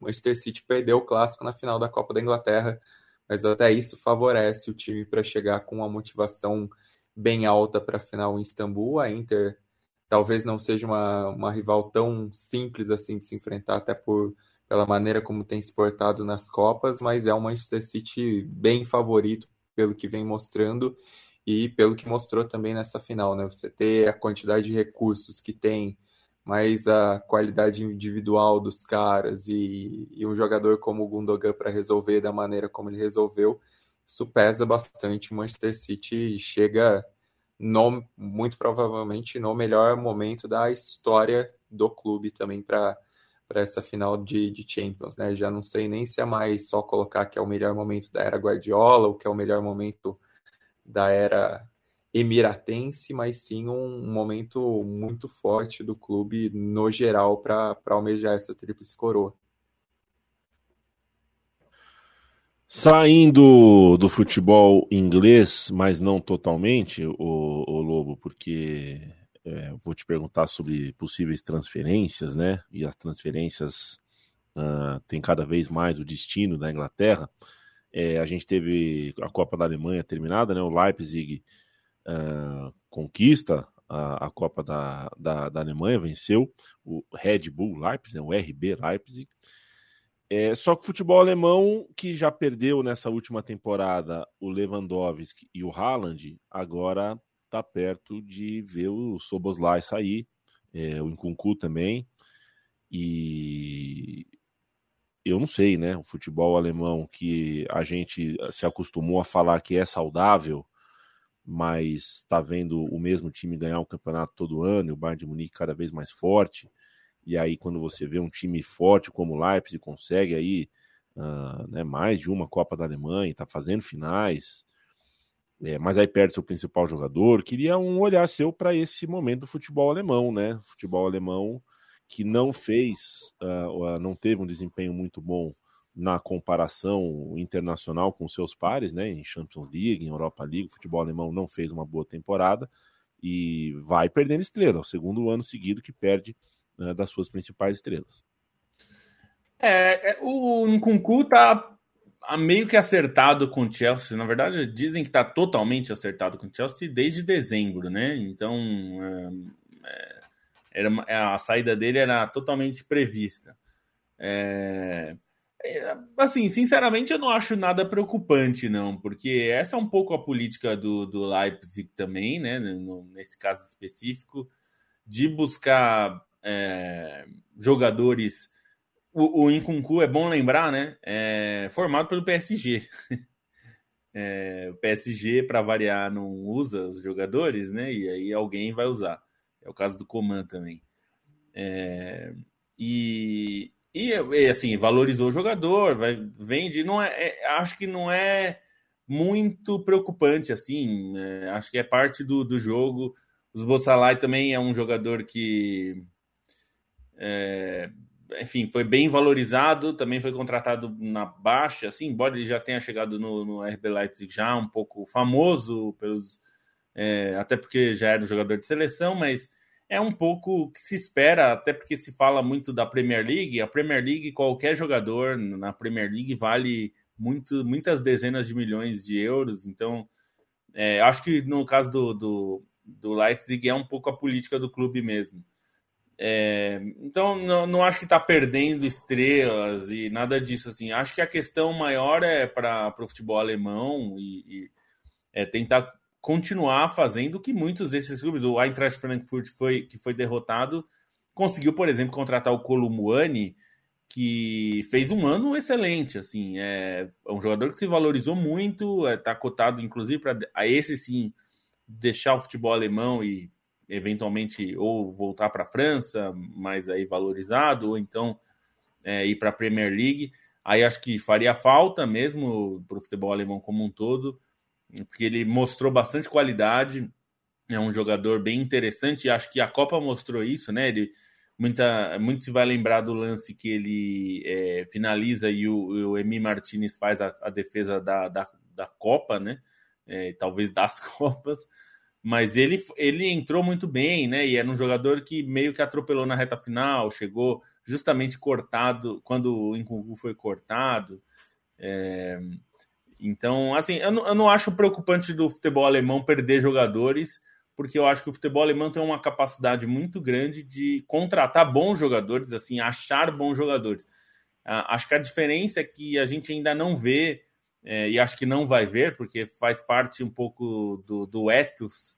B: o Manchester City perder o clássico na final da Copa da Inglaterra mas até isso favorece o time para chegar com uma motivação bem alta para a final em Istambul. A Inter talvez não seja uma, uma rival tão simples assim de se enfrentar, até por pela maneira como tem se portado nas Copas, mas é um Manchester City bem favorito pelo que vem mostrando e pelo que mostrou também nessa final, né? Você ter a quantidade de recursos que tem, mas a qualidade individual dos caras e, e um jogador como o Gundogan para resolver da maneira como ele resolveu, isso pesa bastante. O Manchester City chega no, muito provavelmente no melhor momento da história do clube também para para essa final de, de Champions, né? Já não sei nem se é mais só colocar que é o melhor momento da era Guardiola ou que é o melhor momento da era emiratense, mas sim um, momento muito forte do clube no geral para almejar essa tríplice coroa.
A: Saindo do futebol inglês, mas não totalmente, o, o Lobo, porque é, vou te perguntar sobre possíveis transferências, né? E as transferências uh, têm cada vez mais o destino da Inglaterra. É, a gente teve a Copa da Alemanha terminada, né? O Leipzig uh, conquista a, a Copa da, da, da, Alemanha, venceu o Red Bull Leipzig, né? o RB Leipzig. É, só que o futebol alemão, que já perdeu nessa última temporada o Lewandowski e o Haaland, agora está perto de ver o Soboslai sair, é, o Nkunku também. E eu não sei, né? O futebol alemão que a gente se acostumou a falar que é saudável, mas está vendo o mesmo time ganhar o campeonato todo ano, e o Bayern de Munique cada vez mais forte. E aí, quando você vê um time forte como o Leipzig consegue aí uh, né, mais de uma Copa da Alemanha, está fazendo finais, é, mas aí perde seu principal jogador. Queria um olhar seu para esse momento do futebol alemão, né? Futebol alemão que não fez, uh, não teve um desempenho muito bom na comparação internacional com seus pares, né? Em Champions League, em Europa League, o futebol alemão não fez uma boa temporada e vai perdendo estrela. O segundo ano seguido que perde uh, das suas principais estrelas.
D: É, é o Nkunku tá meio que acertado com o Chelsea. Na verdade, dizem que está totalmente acertado com o Chelsea desde dezembro, né? Então, é, é era, a saída dele era totalmente prevista. É, é, assim, sinceramente, eu não acho nada preocupante, não, porque essa é um pouco a política do, do Leipzig também, né? Nesse caso específico, de buscar é, jogadores o, Incuncu, é bom lembrar, né? É formado pelo PSG. É, o PSG, para variar, não usa os jogadores, né? E aí alguém vai usar. É o caso do Coman também. É, e, e, assim, valorizou o jogador, vai, vende. Não é, é, acho que não é muito preocupante, assim. É, acho que é parte do, do jogo. Os Bossalai também é um jogador que é, enfim, foi bem valorizado, também foi contratado na baixa, assim, embora ele já tenha chegado no, no RB Leipzig já um pouco famoso pelos é, até porque já era um jogador de seleção, mas é um pouco que se espera, até porque se fala muito da Premier League. A Premier League, qualquer jogador na Premier League vale muito, muitas dezenas de milhões de euros. Então, é, acho que no caso do, do, do Leipzig é um pouco a política do clube mesmo. É, então, não, não, acho que está perdendo estrelas e nada disso. assim. Acho que a questão maior é para o futebol alemão e, e é tentar continuar fazendo o que muitos desses clubes, o Eintracht Frankfurt foi, que foi derrotado, conseguiu, por exemplo, contratar o Columuani, que fez um ano excelente. assim É, é um jogador que se valorizou muito, está é, cotado, inclusive, para a esse sim deixar o futebol alemão e eventualmente ou voltar para a França, mais aí valorizado, ou então é, ir para a Premier League. Aí acho que faria falta mesmo para o futebol alemão como um todo, porque ele mostrou bastante qualidade, é um jogador bem interessante, e acho que a Copa mostrou isso, né? Ele, muita, muito se vai lembrar do lance que ele é, finaliza e o, o Emi Martinez faz a, a defesa da, da, da Copa, né? É, talvez das Copas mas ele, ele entrou muito bem, né? E era um jogador que meio que atropelou na reta final, chegou justamente cortado quando o Nkunku foi cortado. É, Então, assim, eu não, eu não acho preocupante do futebol alemão perder jogadores, porque eu acho que o futebol alemão tem uma capacidade muito grande de contratar bons jogadores, assim, achar bons jogadores. Ah, acho que a diferença é que a gente ainda não vê, é, e acho que não vai ver, porque faz parte um pouco do, do ethos,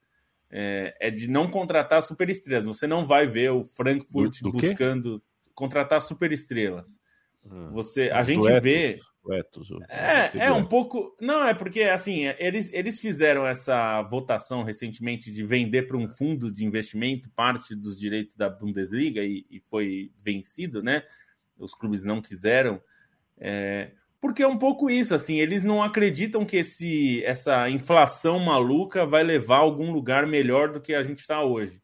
D: é, é de não contratar superestrelas. Você não vai ver o Frankfurt do, do buscando contratar superestrelas. Hum, Você, a gente vê
A: o ethos.
D: É, é um pouco. Não, é porque assim, eles, eles fizeram essa votação recentemente de vender para um fundo de investimento parte dos direitos da Bundesliga e, e foi vencido, né? Os clubes não quiseram. É, porque é um pouco isso, assim, eles não acreditam que esse, essa inflação maluca vai levar a algum lugar melhor do que a gente está hoje.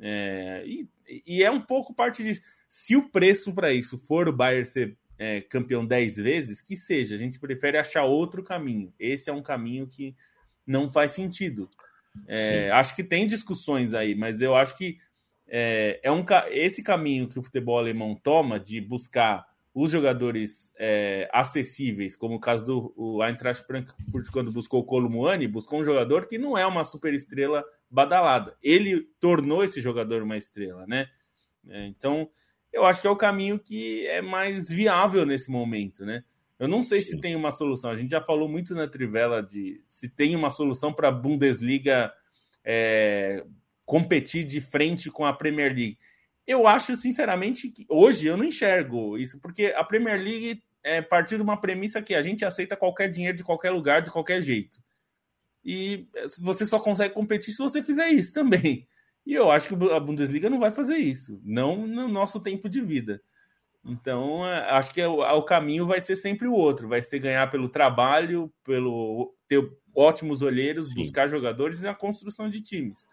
D: É, e, e é um pouco parte disso. Se o preço para isso for o Bayern ser é, campeão 10 vezes, que seja. A gente prefere achar outro caminho. Esse é um caminho que não faz sentido. É, acho que tem discussões aí, mas eu acho que é, é um, esse caminho que o futebol alemão toma de buscar os jogadores é, acessíveis, como o caso do o Eintracht Frankfurt quando buscou o Columuani, buscou um jogador que não é uma super estrela badalada. Ele tornou esse jogador uma estrela, né? É, então, eu acho que é o caminho que é mais viável nesse momento, né? Eu não sei Sim. se tem uma solução. A gente já falou muito na Trivela de se tem uma solução para a Bundesliga é, competir de frente com a Premier League. Eu acho, sinceramente, que hoje eu não enxergo isso, porque a Premier League é partir de uma premissa que a gente aceita qualquer dinheiro de qualquer lugar, de qualquer jeito. E você só consegue competir se você fizer isso também. E eu acho que a Bundesliga não vai fazer isso, não no nosso tempo de vida. Então, é, acho que é o caminho vai ser sempre o outro, vai ser ganhar pelo trabalho, pelo ter ótimos olheiros, Sim. buscar jogadores e a construção de times.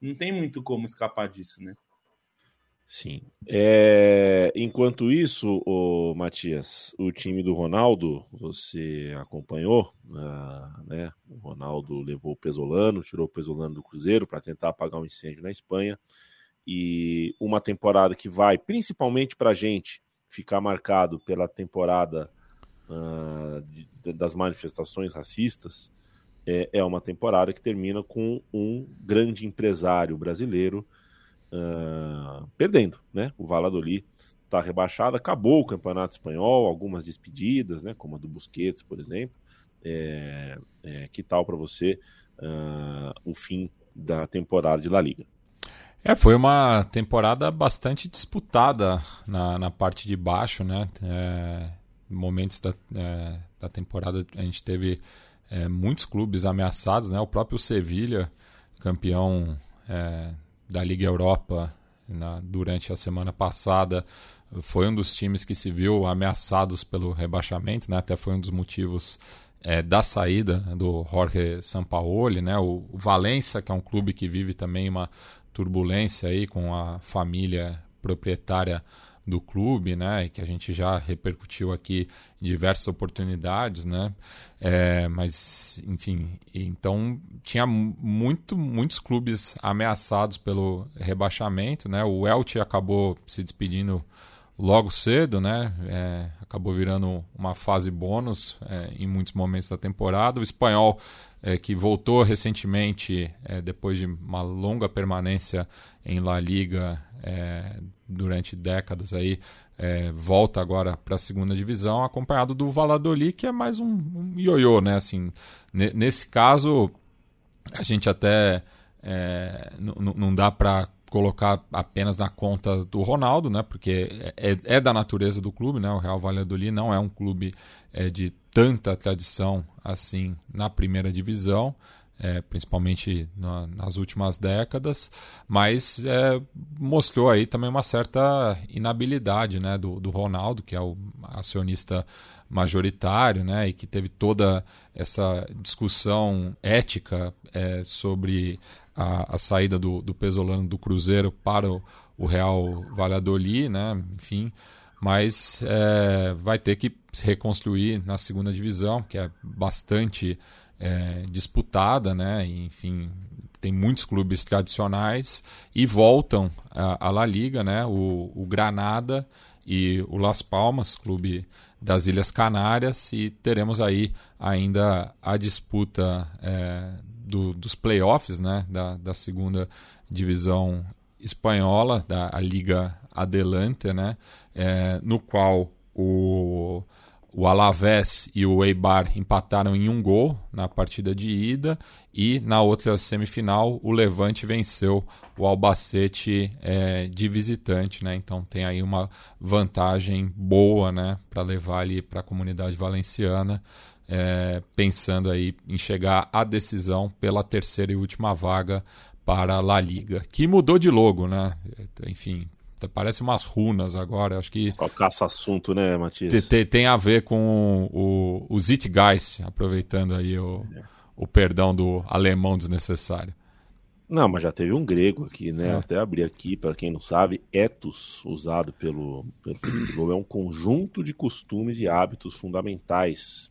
D: Não tem muito como escapar disso, né?
A: Sim. É, enquanto isso, o Matias, o time do Ronaldo, você acompanhou, uh, né? O Ronaldo levou o Pesolano, tirou o Pesolano do Cruzeiro para tentar apagar um incêndio na Espanha. E uma temporada que vai, principalmente para a gente, ficar marcado pela temporada uh, de, das manifestações racistas, é, é uma temporada que termina com um grande empresário brasileiro uh, perdendo, né? O Valladolid está rebaixado, acabou o campeonato espanhol, algumas despedidas, né? Como a do Busquets, por exemplo. É, é, que tal para você uh, o fim da temporada de La Liga?
C: É, foi uma temporada bastante disputada na, na parte de baixo, né? É, momentos da, é, da temporada a gente teve é, muitos clubes ameaçados, né? O próprio Sevilha, campeão é, da Liga Europa na, durante a semana passada foi um dos times que se viu ameaçados pelo rebaixamento, né? até foi um dos motivos é, da saída do Jorge Sampaoli, né? O, o que é um clube que vive também uma turbulência aí com a família proprietária do clube, né, que a gente já repercutiu aqui em diversas oportunidades, né, é, mas enfim, então tinha muito, muitos clubes ameaçados pelo rebaixamento, né, o Elche acabou se despedindo logo cedo, né, é, acabou virando uma fase bônus é, em muitos momentos da temporada, o espanhol é, que voltou recentemente é, depois de uma longa permanência em La Liga é, durante décadas aí, é, volta agora para a segunda divisão, acompanhado do Valladolid, que é mais um, um ioiô, né? Assim, nesse caso, a gente até é, não dá para colocar apenas na conta do Ronaldo, né? Porque é, é, da natureza do clube, né? O Real Valladolid não é um clube é, de tanta tradição assim na primeira divisão é, principalmente na, nas últimas décadas, mas é, mostrou aí também uma certa inabilidade né, do, do Ronaldo, que é o acionista majoritário, né, e que teve toda essa discussão ética é, sobre a, a, saída do, do Pesolano do Cruzeiro para o, o Real Valladolid, né, enfim, mas é, vai ter que se reconstruir na segunda divisão, que é bastante é, disputada, né? Enfim, tem muitos clubes tradicionais e voltam à La Liga, né? O, o Granada e o Las Palmas, clube das Ilhas Canárias, e teremos aí ainda a disputa é, do, dos playoffs né, da, da segunda divisão espanhola, da Liga Adelante, né, é, no qual o o Alavés e o Eibar empataram em um gol na partida de ida e na outra semifinal o Levante venceu o Albacete é, de visitante, né? Então tem aí uma vantagem boa, né, para levar ali para a comunidade valenciana, é, pensando aí em chegar à decisão pela terceira e última vaga para a La Liga, que mudou de logo, né? Enfim, Parece umas runas agora. Acho que.
A: Só caça assunto, né, Matias?
C: Tem, tem a ver com o, o Zeitgeist, aproveitando aí o, é. o perdão do alemão desnecessário.
A: Não, mas já teve um grego aqui, né? É. Até abri aqui, para quem não sabe, ethos, usado pelo, pelo é um conjunto de costumes e hábitos fundamentais,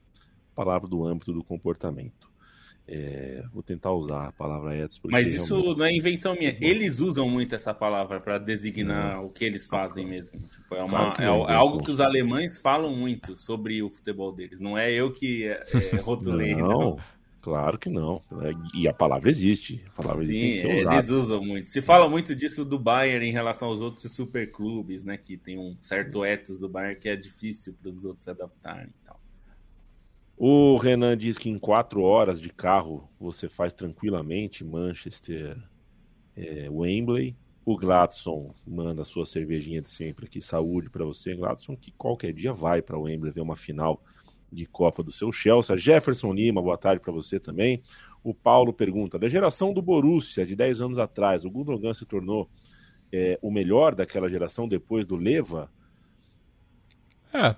A: palavra do âmbito do comportamento. É, vou tentar usar a palavra ethos.
D: Mas isso realmente... não é invenção minha. Eles usam muito essa palavra para designar uhum. o que eles fazem mesmo. Tipo, é, uma, claro é, é, algo que os alemães falam muito sobre o futebol deles. Não é eu que é, é rotulei.
A: não, não, claro que não. É, e a palavra existe. A palavra
D: Sim, eles usam muito. Se fala muito disso do Bayern em relação aos outros superclubes, né? Que tem um certo ethos do Bayern que é difícil para os outros se adaptarem.
A: O Renan diz que em quatro horas de carro você faz tranquilamente Manchester, é, Wembley. O Gladson manda a sua cervejinha de sempre aqui. Saúde para você, Gladson, que qualquer dia vai para Wembley ver uma final de Copa do seu Chelsea. Jefferson Lima, boa tarde para você também. O Paulo pergunta: da geração do Borussia de 10 anos atrás, o Gundogan se tornou é, o melhor daquela geração depois do Leva?
C: É,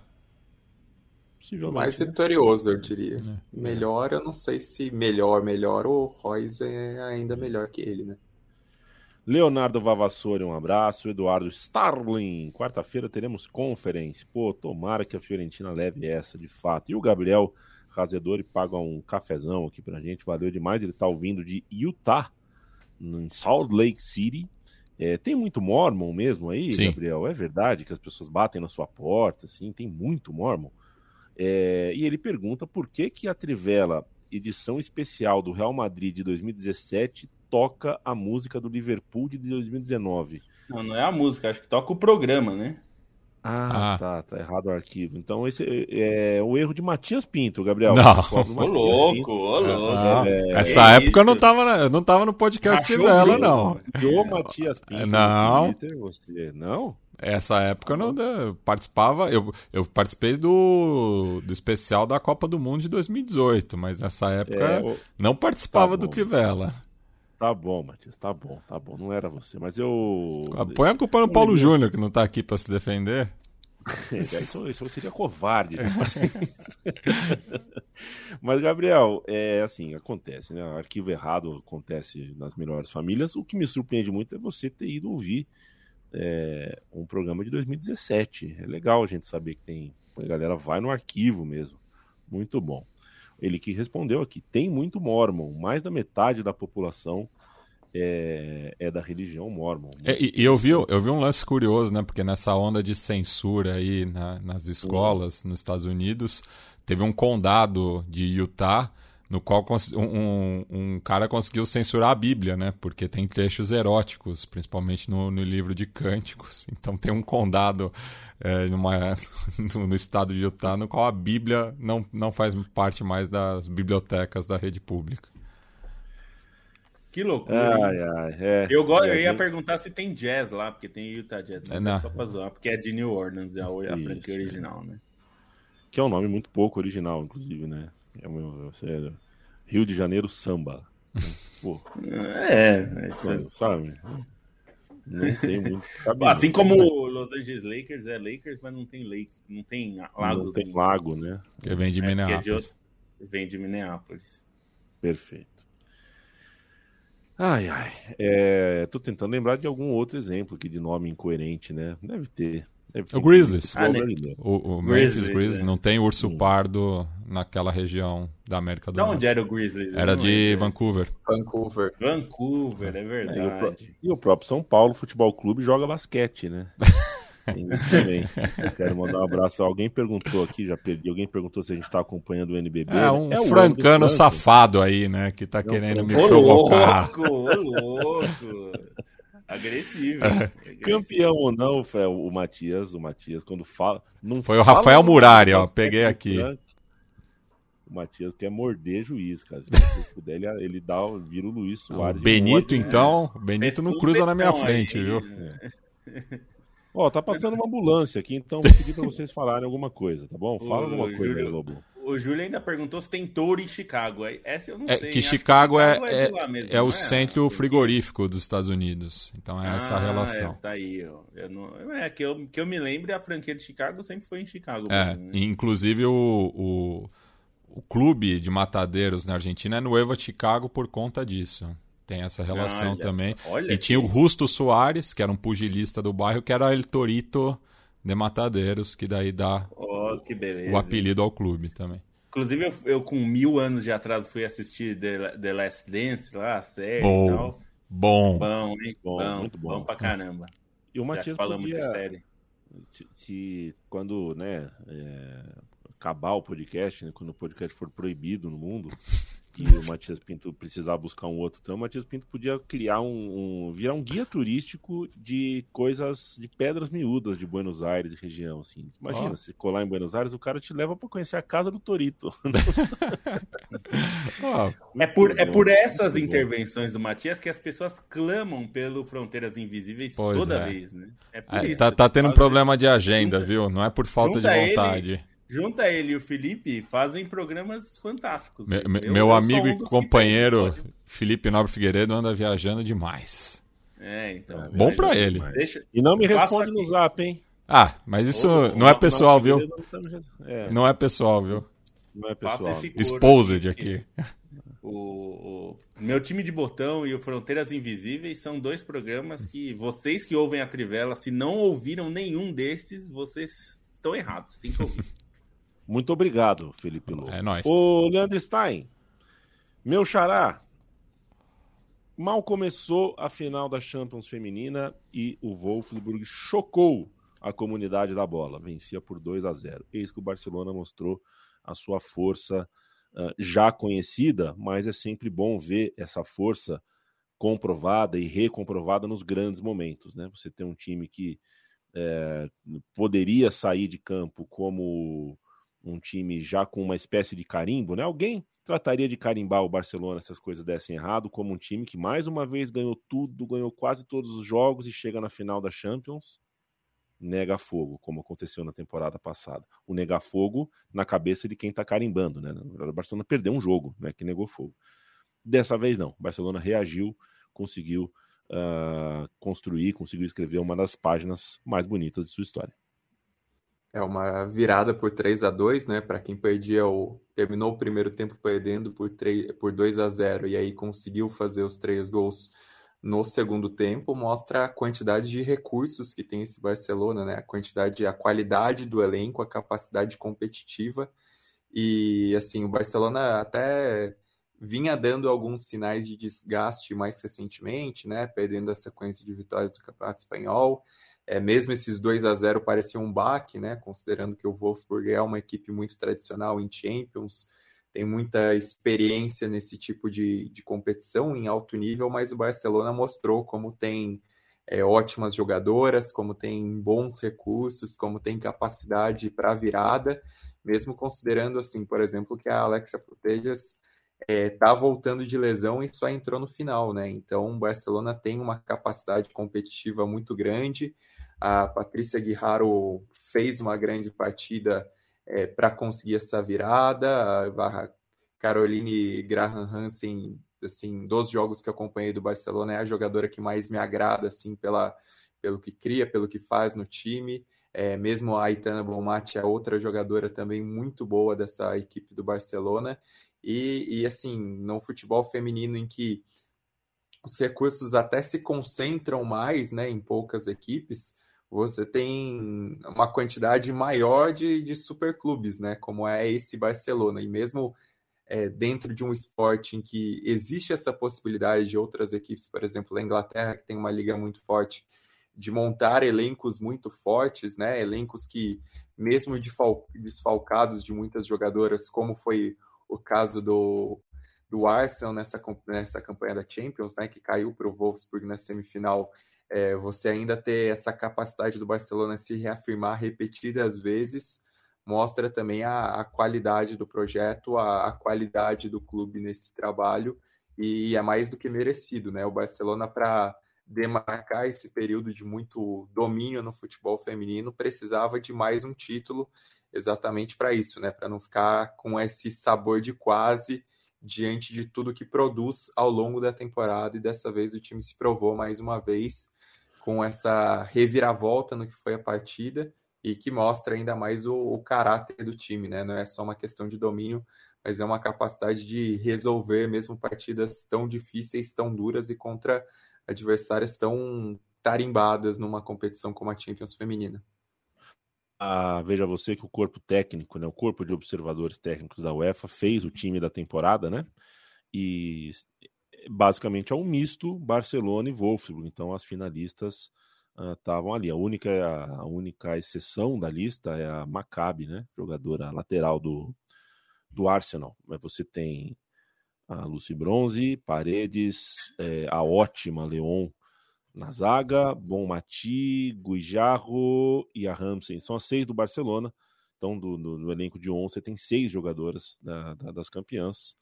B: mais vitorioso, eu diria. É. Melhor, eu não sei se melhor, melhor, o Royce é ainda melhor que ele, né?
A: Leonardo Vavassori, um abraço. Eduardo Starling, quarta-feira teremos conference. Pô, tomara que a Fiorentina leve essa, de fato. E o Gabriel Razedori paga um cafezão aqui pra gente, valeu demais. Ele tá ouvindo de Utah, em Salt Lake City. É, tem muito Mormon mesmo aí, Sim. Gabriel? É verdade que as pessoas batem na sua porta, assim, tem muito Mormon. É, e ele pergunta por que, que a Trivela, edição especial do Real Madrid de 2017, toca a música do Liverpool de 2019.
D: Não, não é a música, acho que toca o programa, né?
A: Ah, ah, tá, tá errado o arquivo. Então esse é, é o erro de Matias Pinto, Gabriel.
C: Não,
D: ô louco, ô louco.
C: É, essa é época eu não tava, na, eu não tava no podcast Trivela, não.
A: Do Matias Pinto.
C: Não.
A: Twitter, você, não?
C: Essa época eu não eu participava, eu, eu participei do, do especial da Copa do Mundo de 2018, mas nessa época é, não participava tá do Tivela.
A: Tá bom, Matias, tá bom, tá bom. Não era você, mas eu.
C: Põe a culpa no Paulo Júnior, que não tá aqui para se defender.
A: isso, isso seria covarde. Né? Mas, Gabriel, é assim, acontece, né? Arquivo errado acontece nas melhores famílias. O que me surpreende muito é você ter ido ouvir é, um programa de 2017. É legal a gente saber que tem. A galera vai no arquivo mesmo. Muito bom. Ele que respondeu aqui: tem muito Mormon, mais da metade da população é, é da religião Mormon.
C: É, e, eu, vi, eu vi um lance curioso, né? Porque nessa onda de censura aí na, nas escolas nos Estados Unidos, teve um condado de Utah no qual um, um, cara conseguiu censurar a Bíblia, né? Porque tem trechos eróticos, principalmente no, no livro de Cânticos. Então tem um condado é, numa, no, estado de Utah no qual a Bíblia não, não faz parte mais das bibliotecas da rede pública.
D: Que loucura. Ai, ai, é. eu, go... eu ia perguntar se tem jazz lá, porque tem Utah Jazz, mas é, não. é só pra zoar, porque é de New Orleans, é a, a franquia original, né?
A: Que é um nome muito pouco original, inclusive, né? É, meu, é Rio de Janeiro samba.
D: Pô. É, isso é...
A: sabe? Não tem muito.
D: assim como Los Angeles Lakers é Lakers, mas não tem lake, não tem lago.
A: Não tem lago, né?
C: Que vem de é, Minneapolis. É
D: de Vem de Minneapolis.
A: Perfeito. Ai, ai. É, tô tentando lembrar de algum outro exemplo aqui de nome incoerente, né? Deve ter.
C: O Grizzlies. Ah, né? O, o Memphis Grizzlies, é. não tem urso pardo naquela região da América do Norte.
D: onde era o Grizzlies?
C: Era de Vancouver.
D: Vancouver. Vancouver, é verdade. É,
A: e, o, e, o próprio São Paulo Futebol Clube joga basquete, né? também. Quero mandar um abraço. Alguém perguntou aqui, já perdi. Alguém perguntou se a gente está acompanhando o NBB.
C: É um é francano safado aí, né? Que tá querendo me provocar.
D: Ô, louco, ô, louco. Agressivo.
A: É. Campeão ou não, foi o Matias, o Matias, quando fala. Não
C: foi o Rafael Murari, ó. Peguei aqui.
A: O Matias quer morder juiz, cara. Se puder, ele, ele dá, vira o Luiz Soares.
C: O Benito, então. O Benito não cruza na minha frente, viu?
A: É. Ó, tá passando uma ambulância aqui, então vou pedir pra vocês falarem alguma coisa, tá bom? Fala alguma coisa Júlio, aí, Lobo.
D: O Júlio ainda perguntou se tem touro em Chicago. Essa eu não é, sei.
C: Que Chicago, que Chicago é, é, mesmo, é o é? centro frigorífico dos Estados Unidos. Então é ah, essa a relação.
D: É, tá aí, ó. Eu não, é, que eu, que eu me lembre, a franquia de Chicago sempre foi em Chicago.
C: É, mesmo, né? inclusive o, o, o clube de matadeiros na Argentina é Nueva Chicago por conta disso. Tem essa relação olha também. Olha e que... tinha o Rusto Soares, que era um pugilista do bairro, que era El Torito de Matadeiros, que daí dá
D: oh, que
C: o apelido ao clube também.
D: Inclusive, eu, eu, com mil anos de atraso fui assistir The, The Last Dance lá, a série
C: bom,
D: e tal.
C: Bom.
D: Bom, hein? Bom, bom, muito bom. Bom pra caramba.
A: E o Matias
D: falamos podia, de série.
A: Se, se quando, né, é, acabar o podcast, né, quando o podcast for proibido no mundo, e o Matias Pinto precisar buscar um outro trampo, o Matias Pinto podia criar um, um, virar um guia turístico de coisas, de pedras miúdas de Buenos Aires e região, assim. Imagina, oh. se colar em Buenos Aires, o cara te leva para conhecer a casa do Torito.
D: oh, é por, é por essas intervenções do Matias que as pessoas clamam pelo Fronteiras Invisíveis pois toda é. vez, né?
C: É por é, isso. Tá, tá tendo um problema de agenda, viu? Não é por falta de vontade.
D: Ele junta ele e o Felipe, fazem programas fantásticos.
C: Me, eu, meu eu amigo um e companheiro Felipe Nobre Figueiredo anda viajando demais.
D: É, então. É,
C: Bom para ele.
A: Deixa... E não me responde no zap, hein?
C: Ah, mas isso oh, não, é pessoal, viu? É. Não é pessoal, viu?
A: Não é pessoal.
C: Exposed aqui.
D: O, o, meu time de botão e o Fronteiras Invisíveis são dois programas que vocês que ouvem a Trivela, se não ouviram nenhum desses, vocês estão errados. Tem que ouvir.
A: Muito obrigado, Felipe Lobo.
C: É nóis.
A: Ô, Leandro Stein, meu xará, mal começou a final da Champions Feminina e o Wolfsburg chocou a comunidade da bola. Vencia por 2 a 0. Eis que o Barcelona mostrou a sua força uh, já conhecida, mas é sempre bom ver essa força comprovada e recomprovada nos grandes momentos. Né? Você tem um time que é, poderia sair de campo como um time já com uma espécie de carimbo, né? Alguém trataria de carimbar o Barcelona se as coisas dessem errado, como um time que mais uma vez ganhou tudo, ganhou quase todos os jogos e chega na final da Champions, nega fogo, como aconteceu na temporada passada. O nega fogo na cabeça de quem tá carimbando, né? O Barcelona perdeu um jogo, né? Que negou fogo. Dessa vez não. O Barcelona reagiu, conseguiu uh, construir, conseguiu escrever uma das páginas mais bonitas de sua história.
B: É uma virada por 3 a 2 né? Para quem perdia o. Terminou o primeiro tempo perdendo por, 3, por 2 a 0 e aí conseguiu fazer os três gols no segundo tempo, mostra a quantidade de recursos que tem esse Barcelona, né? A quantidade, a qualidade do elenco, a capacidade competitiva. E assim, o Barcelona até vinha dando alguns sinais de desgaste mais recentemente, né? Perdendo a sequência de vitórias do Campeonato Espanhol. É, mesmo esses 2 a 0 pareciam um baque, né? Considerando que o Wolfsburg é uma equipe muito tradicional em Champions, tem muita experiência nesse tipo de, de competição em alto nível, mas o Barcelona mostrou como tem é, ótimas jogadoras, como tem bons recursos, como tem capacidade para virada, mesmo considerando, assim, por exemplo, que a Alexia Putellas está é, voltando de lesão e só entrou no final, né? Então, o Barcelona tem uma capacidade competitiva muito grande, a Patrícia Guijarro fez uma grande partida é, para conseguir essa virada. A Caroline Graham Hansen, assim, dos jogos que acompanhei do Barcelona, é a jogadora que mais me agrada, assim, pela, pelo que cria, pelo que faz no time. É, mesmo a Aitana Bomati é outra jogadora também muito boa dessa equipe do Barcelona. E, e assim, no futebol feminino em que os recursos até se concentram mais né, em poucas equipes, você tem uma quantidade maior de, de superclubes, né? Como é esse Barcelona. E mesmo é, dentro de um esporte em que existe essa possibilidade de outras equipes, por exemplo, a Inglaterra, que tem uma liga muito forte, de montar elencos muito fortes, né? Elencos que, mesmo desfalcados de muitas jogadoras, como foi o caso do, do Arsenal nessa, nessa campanha da Champions, né? Que caiu para o Wolfsburg na semifinal. É, você ainda ter essa capacidade do Barcelona se reafirmar repetidas vezes mostra também a, a qualidade do projeto, a, a, qualidade do clube nesse trabalho e é mais do que merecido, né? O Barcelona para demarcar esse período de muito domínio no futebol feminino, precisava de mais um título exatamente para isso, né? Para não ficar com esse sabor de quase diante de tudo que produz ao longo da temporada e dessa vez o time se provou mais uma vez com essa reviravolta no que foi a partida e que mostra ainda mais o, o caráter do time, né? Não é só uma questão de domínio, mas é uma capacidade de resolver mesmo partidas tão difíceis, tão duras e contra adversárias tão tarimbadas numa competição como a Champions feminina.
A: Ah, veja você que o corpo técnico, né, o corpo de observadores técnicos da UEFA fez o time da temporada, né? E basicamente é um misto Barcelona e Wolfsburg. Então as finalistas estavam uh, ali. A única a única exceção da lista é a Maccabi, né? Jogadora lateral do, do Arsenal. Mas você tem a Lucy Bronze, Paredes, é, a ótima Leon na zaga, Bom Mati, Guijarro e a Ramsey. São as seis do Barcelona. Então, do, do, do elenco de 11, você tem seis jogadoras da, da, das campeãs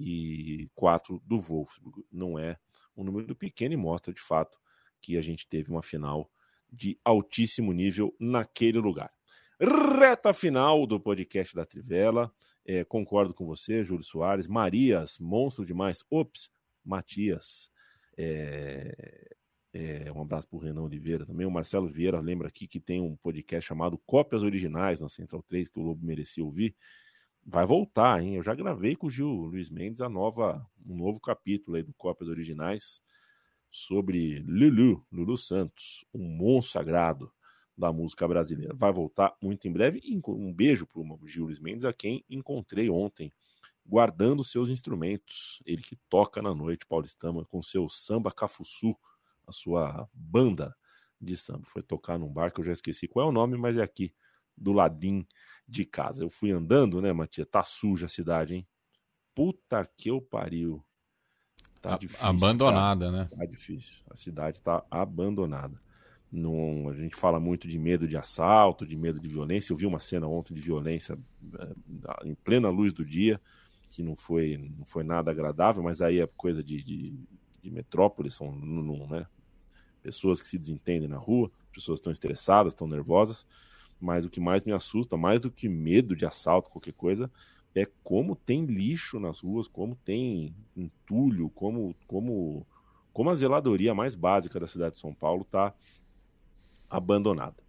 A: e quatro do Wolfsburg. Não é um número pequeno e mostra, de fato, que a gente teve uma final de altíssimo nível naquele lugar. Reta final do podcast da Trivela. É, concordo com você, Júlio Soares. Marias, monstro demais. Ops, Matias. É, é, um abraço para o Renan Oliveira também. O Marcelo Vieira lembra aqui que tem um podcast chamado Cópias Originais na Central 3, que o Lobo merecia ouvir. Vai voltar, hein? Eu já gravei com o Gil Luiz Mendes a nova, um novo capítulo aí do Cópias Originais sobre Lulu, Lulu Santos, um monstro sagrado da música brasileira. Vai voltar muito em breve. Um beijo para o Gil Luiz Mendes, a quem encontrei ontem, guardando seus instrumentos. Ele que toca na noite paulistana com seu samba cafuçu, a sua banda de samba. Foi tocar num bar que eu já esqueci qual é o nome, mas é aqui do ladinho de casa. Eu fui andando, né, Matias? Tá suja a cidade, hein? Puta que eu pariu.
C: Tá difícil. Abandonada,
A: tá,
C: né?
A: Tá difícil. A cidade tá abandonada. Não, a gente fala muito de medo de assalto, de medo de violência. Eu vi uma cena ontem de violência é, em plena luz do dia, que não foi, não foi nada agradável, mas aí é coisa de, de, de metrópole, são não, né? pessoas que se desentendem na rua, pessoas estão estressadas, estão nervosas. Mas o que mais me assusta, mais do que medo de assalto, qualquer coisa, é como tem lixo nas ruas, como tem entulho, como, como, como a zeladoria mais básica da cidade de São Paulo está abandonada.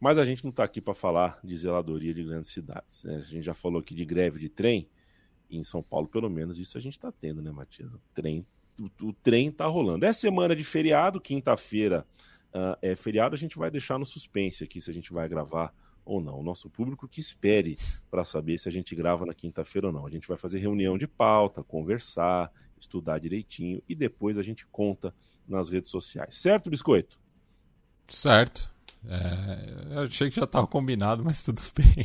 A: Mas a gente não está aqui para falar de zeladoria de grandes cidades. Né? A gente já falou aqui de greve de trem, em São Paulo, pelo menos, isso a gente está tendo, né, Matias? O trem, o, o trem está rolando. É semana de feriado, quinta-feira uh, é feriado, a gente vai deixar no suspense aqui se a gente vai gravar ou não. O nosso público que espere para saber se a gente grava na quinta-feira ou não. A gente vai fazer reunião de pauta, conversar, estudar direitinho e depois a gente conta nas redes sociais. Certo, Biscoito?
C: Certo. É, eu achei que já estava combinado, mas tudo bem.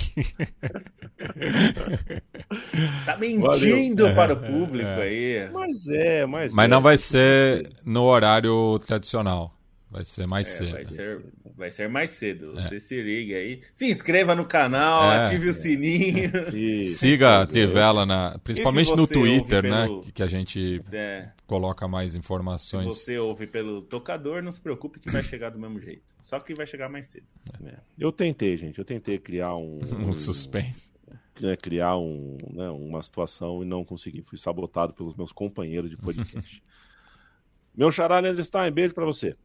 D: tá mentindo Valeu. para o público é, aí.
A: Mas é, mas.
C: Mas
A: é,
C: não vai ser no horário tradicional. Vai ser mais é, cedo.
D: Vai ser, vai ser mais cedo. É. Você se liga aí. Se inscreva no canal, é. ative o sininho.
C: Siga a Trivela, na, principalmente no Twitter, né? Pelo... Que, que a gente é. coloca mais informações.
D: Se você ouve pelo tocador, não se preocupe que vai chegar do mesmo jeito. Só que vai chegar mais cedo.
A: É. Eu tentei, gente. Eu tentei criar um.
C: um suspense.
A: Né, criar um, né, uma situação e não consegui. Fui sabotado pelos meus companheiros de podcast. Meu xará Leandro Stein, beijo para você.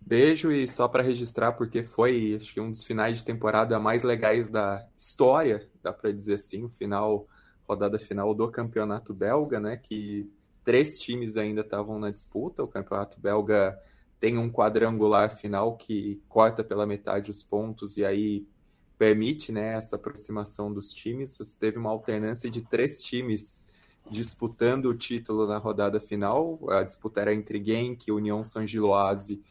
B: Beijo e só para registrar, porque foi, acho que um dos finais de temporada mais legais da história, dá para dizer assim, o final, rodada final do campeonato belga, né? Que três times ainda estavam na disputa. O campeonato belga tem um quadrangular final que corta pela metade os pontos e aí permite, né, essa aproximação dos times. Você teve uma alternância de três times disputando o título na rodada final. A disputa era entre Genk, União São Giloase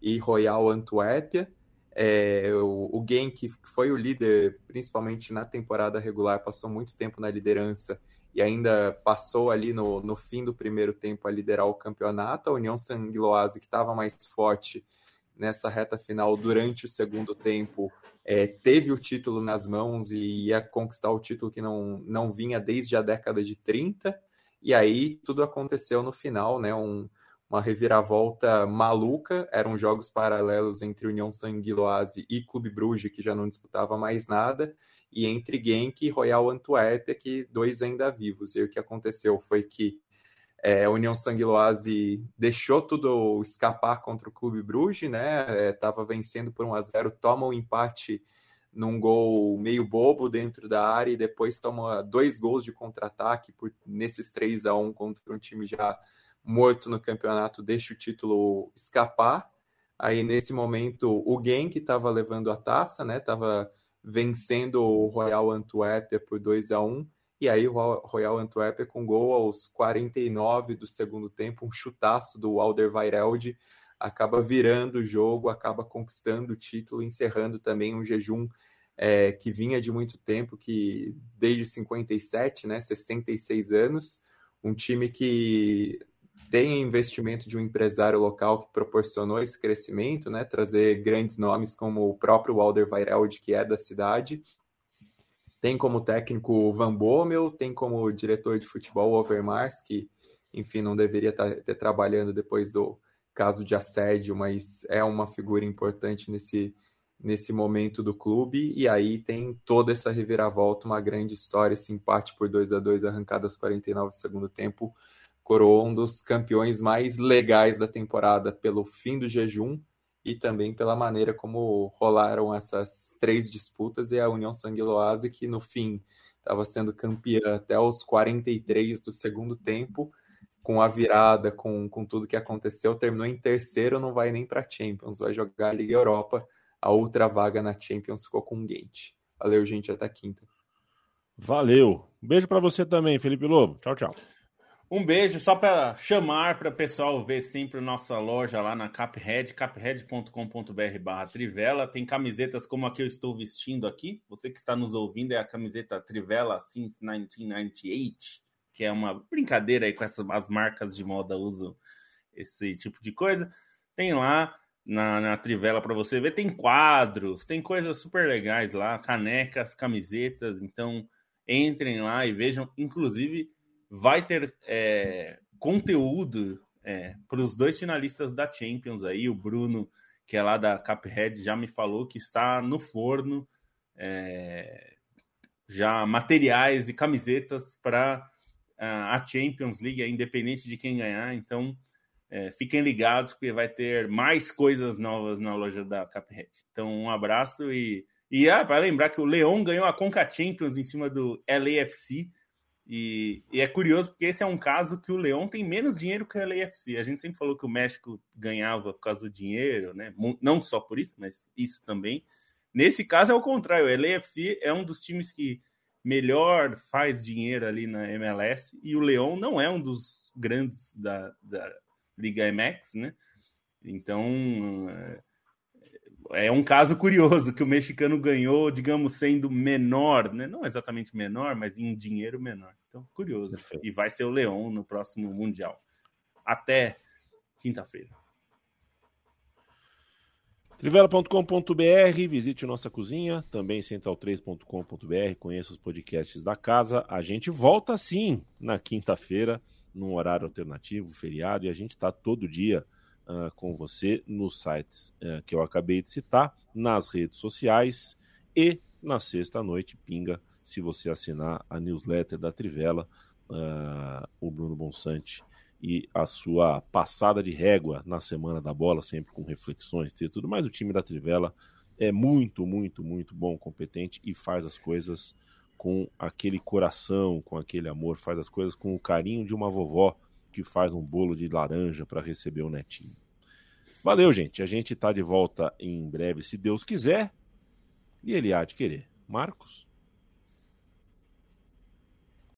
B: e Royal Antuérpia. É, o, o Genk, que foi o líder, principalmente na temporada regular, passou muito tempo na liderança e ainda passou ali no, no fim do primeiro tempo a liderar o campeonato. A União Sanguiloase, que estava mais forte nessa reta final durante o segundo tempo, é, teve o título nas mãos e ia conquistar o título que não, não vinha desde a década de 30. E aí tudo aconteceu no final, né? Um, uma reviravolta maluca. Eram jogos paralelos entre União Sanguiloase e Clube Bruges, que já não disputava mais nada, e entre Genk e Royal Antuérpia, que dois ainda vivos. E o que aconteceu foi que é, a União Sanguiloase deixou tudo escapar contra o Clube Bruges, né? Estava é, vencendo por 1 a 0 toma o um empate num gol meio bobo dentro da área e depois toma dois gols de contra-ataque por nesses 3 a 1 contra um time já morto no campeonato, deixa o título escapar. Aí nesse momento o Genk estava levando a taça, né? Tava vencendo o Royal Antuérpia por 2 a 1 e aí o Royal Antuérpia com gol aos 49 do segundo tempo, um chutaço do Alderweireld, acaba virando o jogo, acaba conquistando o título, encerrando também um jejum é, que vinha de muito tempo, que desde 57, né, 66 anos, um time que tem investimento de um empresário local que proporcionou esse crescimento, né, trazer grandes nomes como o próprio Alderweireld, que é da cidade, tem como técnico Van Bommel, tem como diretor de futebol Overmars, que, enfim, não deveria estar tá, ter trabalhando depois do caso de assédio, mas é uma figura importante nesse, nesse momento do clube. E aí tem toda essa reviravolta, uma grande história, esse empate por 2 a 2 arrancado aos 49 do segundo tempo, coroou um dos campeões mais legais da temporada pelo fim do jejum e também pela maneira como rolaram essas três disputas e a União Sanguiloase, que no fim estava sendo campeã até os 43 do segundo tempo, com a virada, com, com tudo que aconteceu, terminou em terceiro, não vai nem para Champions, vai jogar a Liga Europa. A outra vaga na Champions ficou com o Gente. Valeu, gente, até quinta.
A: Valeu. Beijo para você também, Felipe Lobo. Tchau, tchau.
D: Um beijo só para chamar para o pessoal ver sempre nossa loja lá na Caphead, caphead.com.br barra Trivela. Tem camisetas como a que eu estou vestindo aqui. Você que está nos ouvindo é a camiseta Trivela Since 1998, que é uma brincadeira aí com essas as marcas de moda usam esse tipo de coisa. Tem lá na, na Trivela para você ver. Tem quadros, tem coisas super legais lá, canecas, camisetas. Então entrem lá e vejam. Inclusive vai ter é, conteúdo é, para os dois finalistas da Champions aí. O Bruno, que é lá da Cuphead, já me falou que está no forno é, já materiais e camisetas para a Champions League, independente de quem ganhar. Então, é, fiquem ligados que vai ter mais coisas novas na loja da Cuphead. Então, um abraço e. E ah, para lembrar que o Leão ganhou a Conca Champions em cima do LAFC. E, e, é curioso porque esse é um caso que o Leão tem menos dinheiro que o LAFC. A gente sempre falou que o México ganhava por causa do dinheiro, né? Não só por isso, mas isso também. Nesse caso é o contrário. O LAFC é um dos times que melhor faz dinheiro ali na MLS e o Leão não é um dos grandes da, da Liga MX, né? Então é um caso curioso que o mexicano ganhou, digamos, sendo menor, né? não exatamente menor, mas em dinheiro menor. Então, curioso. Perfeito. E vai ser o Leão no próximo Mundial. Até quinta-feira.
A: Trivela.com.br, visite nossa cozinha, também central3.com.br, conheça os podcasts da casa. A gente volta sim na quinta-feira, num horário alternativo, feriado, e a gente está todo dia uh, com você nos sites uh, que eu acabei de citar, nas redes sociais e na sexta-noite, pinga, se você assinar a newsletter da Trivela, uh, o Bruno Bonsante e a sua passada de régua na semana da bola, sempre com reflexões, ter tudo. Mas o time da Trivela é muito, muito, muito bom, competente e faz as coisas com aquele coração, com aquele amor, faz as coisas com o carinho de uma vovó que faz um bolo de laranja para receber o netinho. Valeu, gente. A gente está de volta em breve, se Deus quiser. E ele há de querer. Marcos?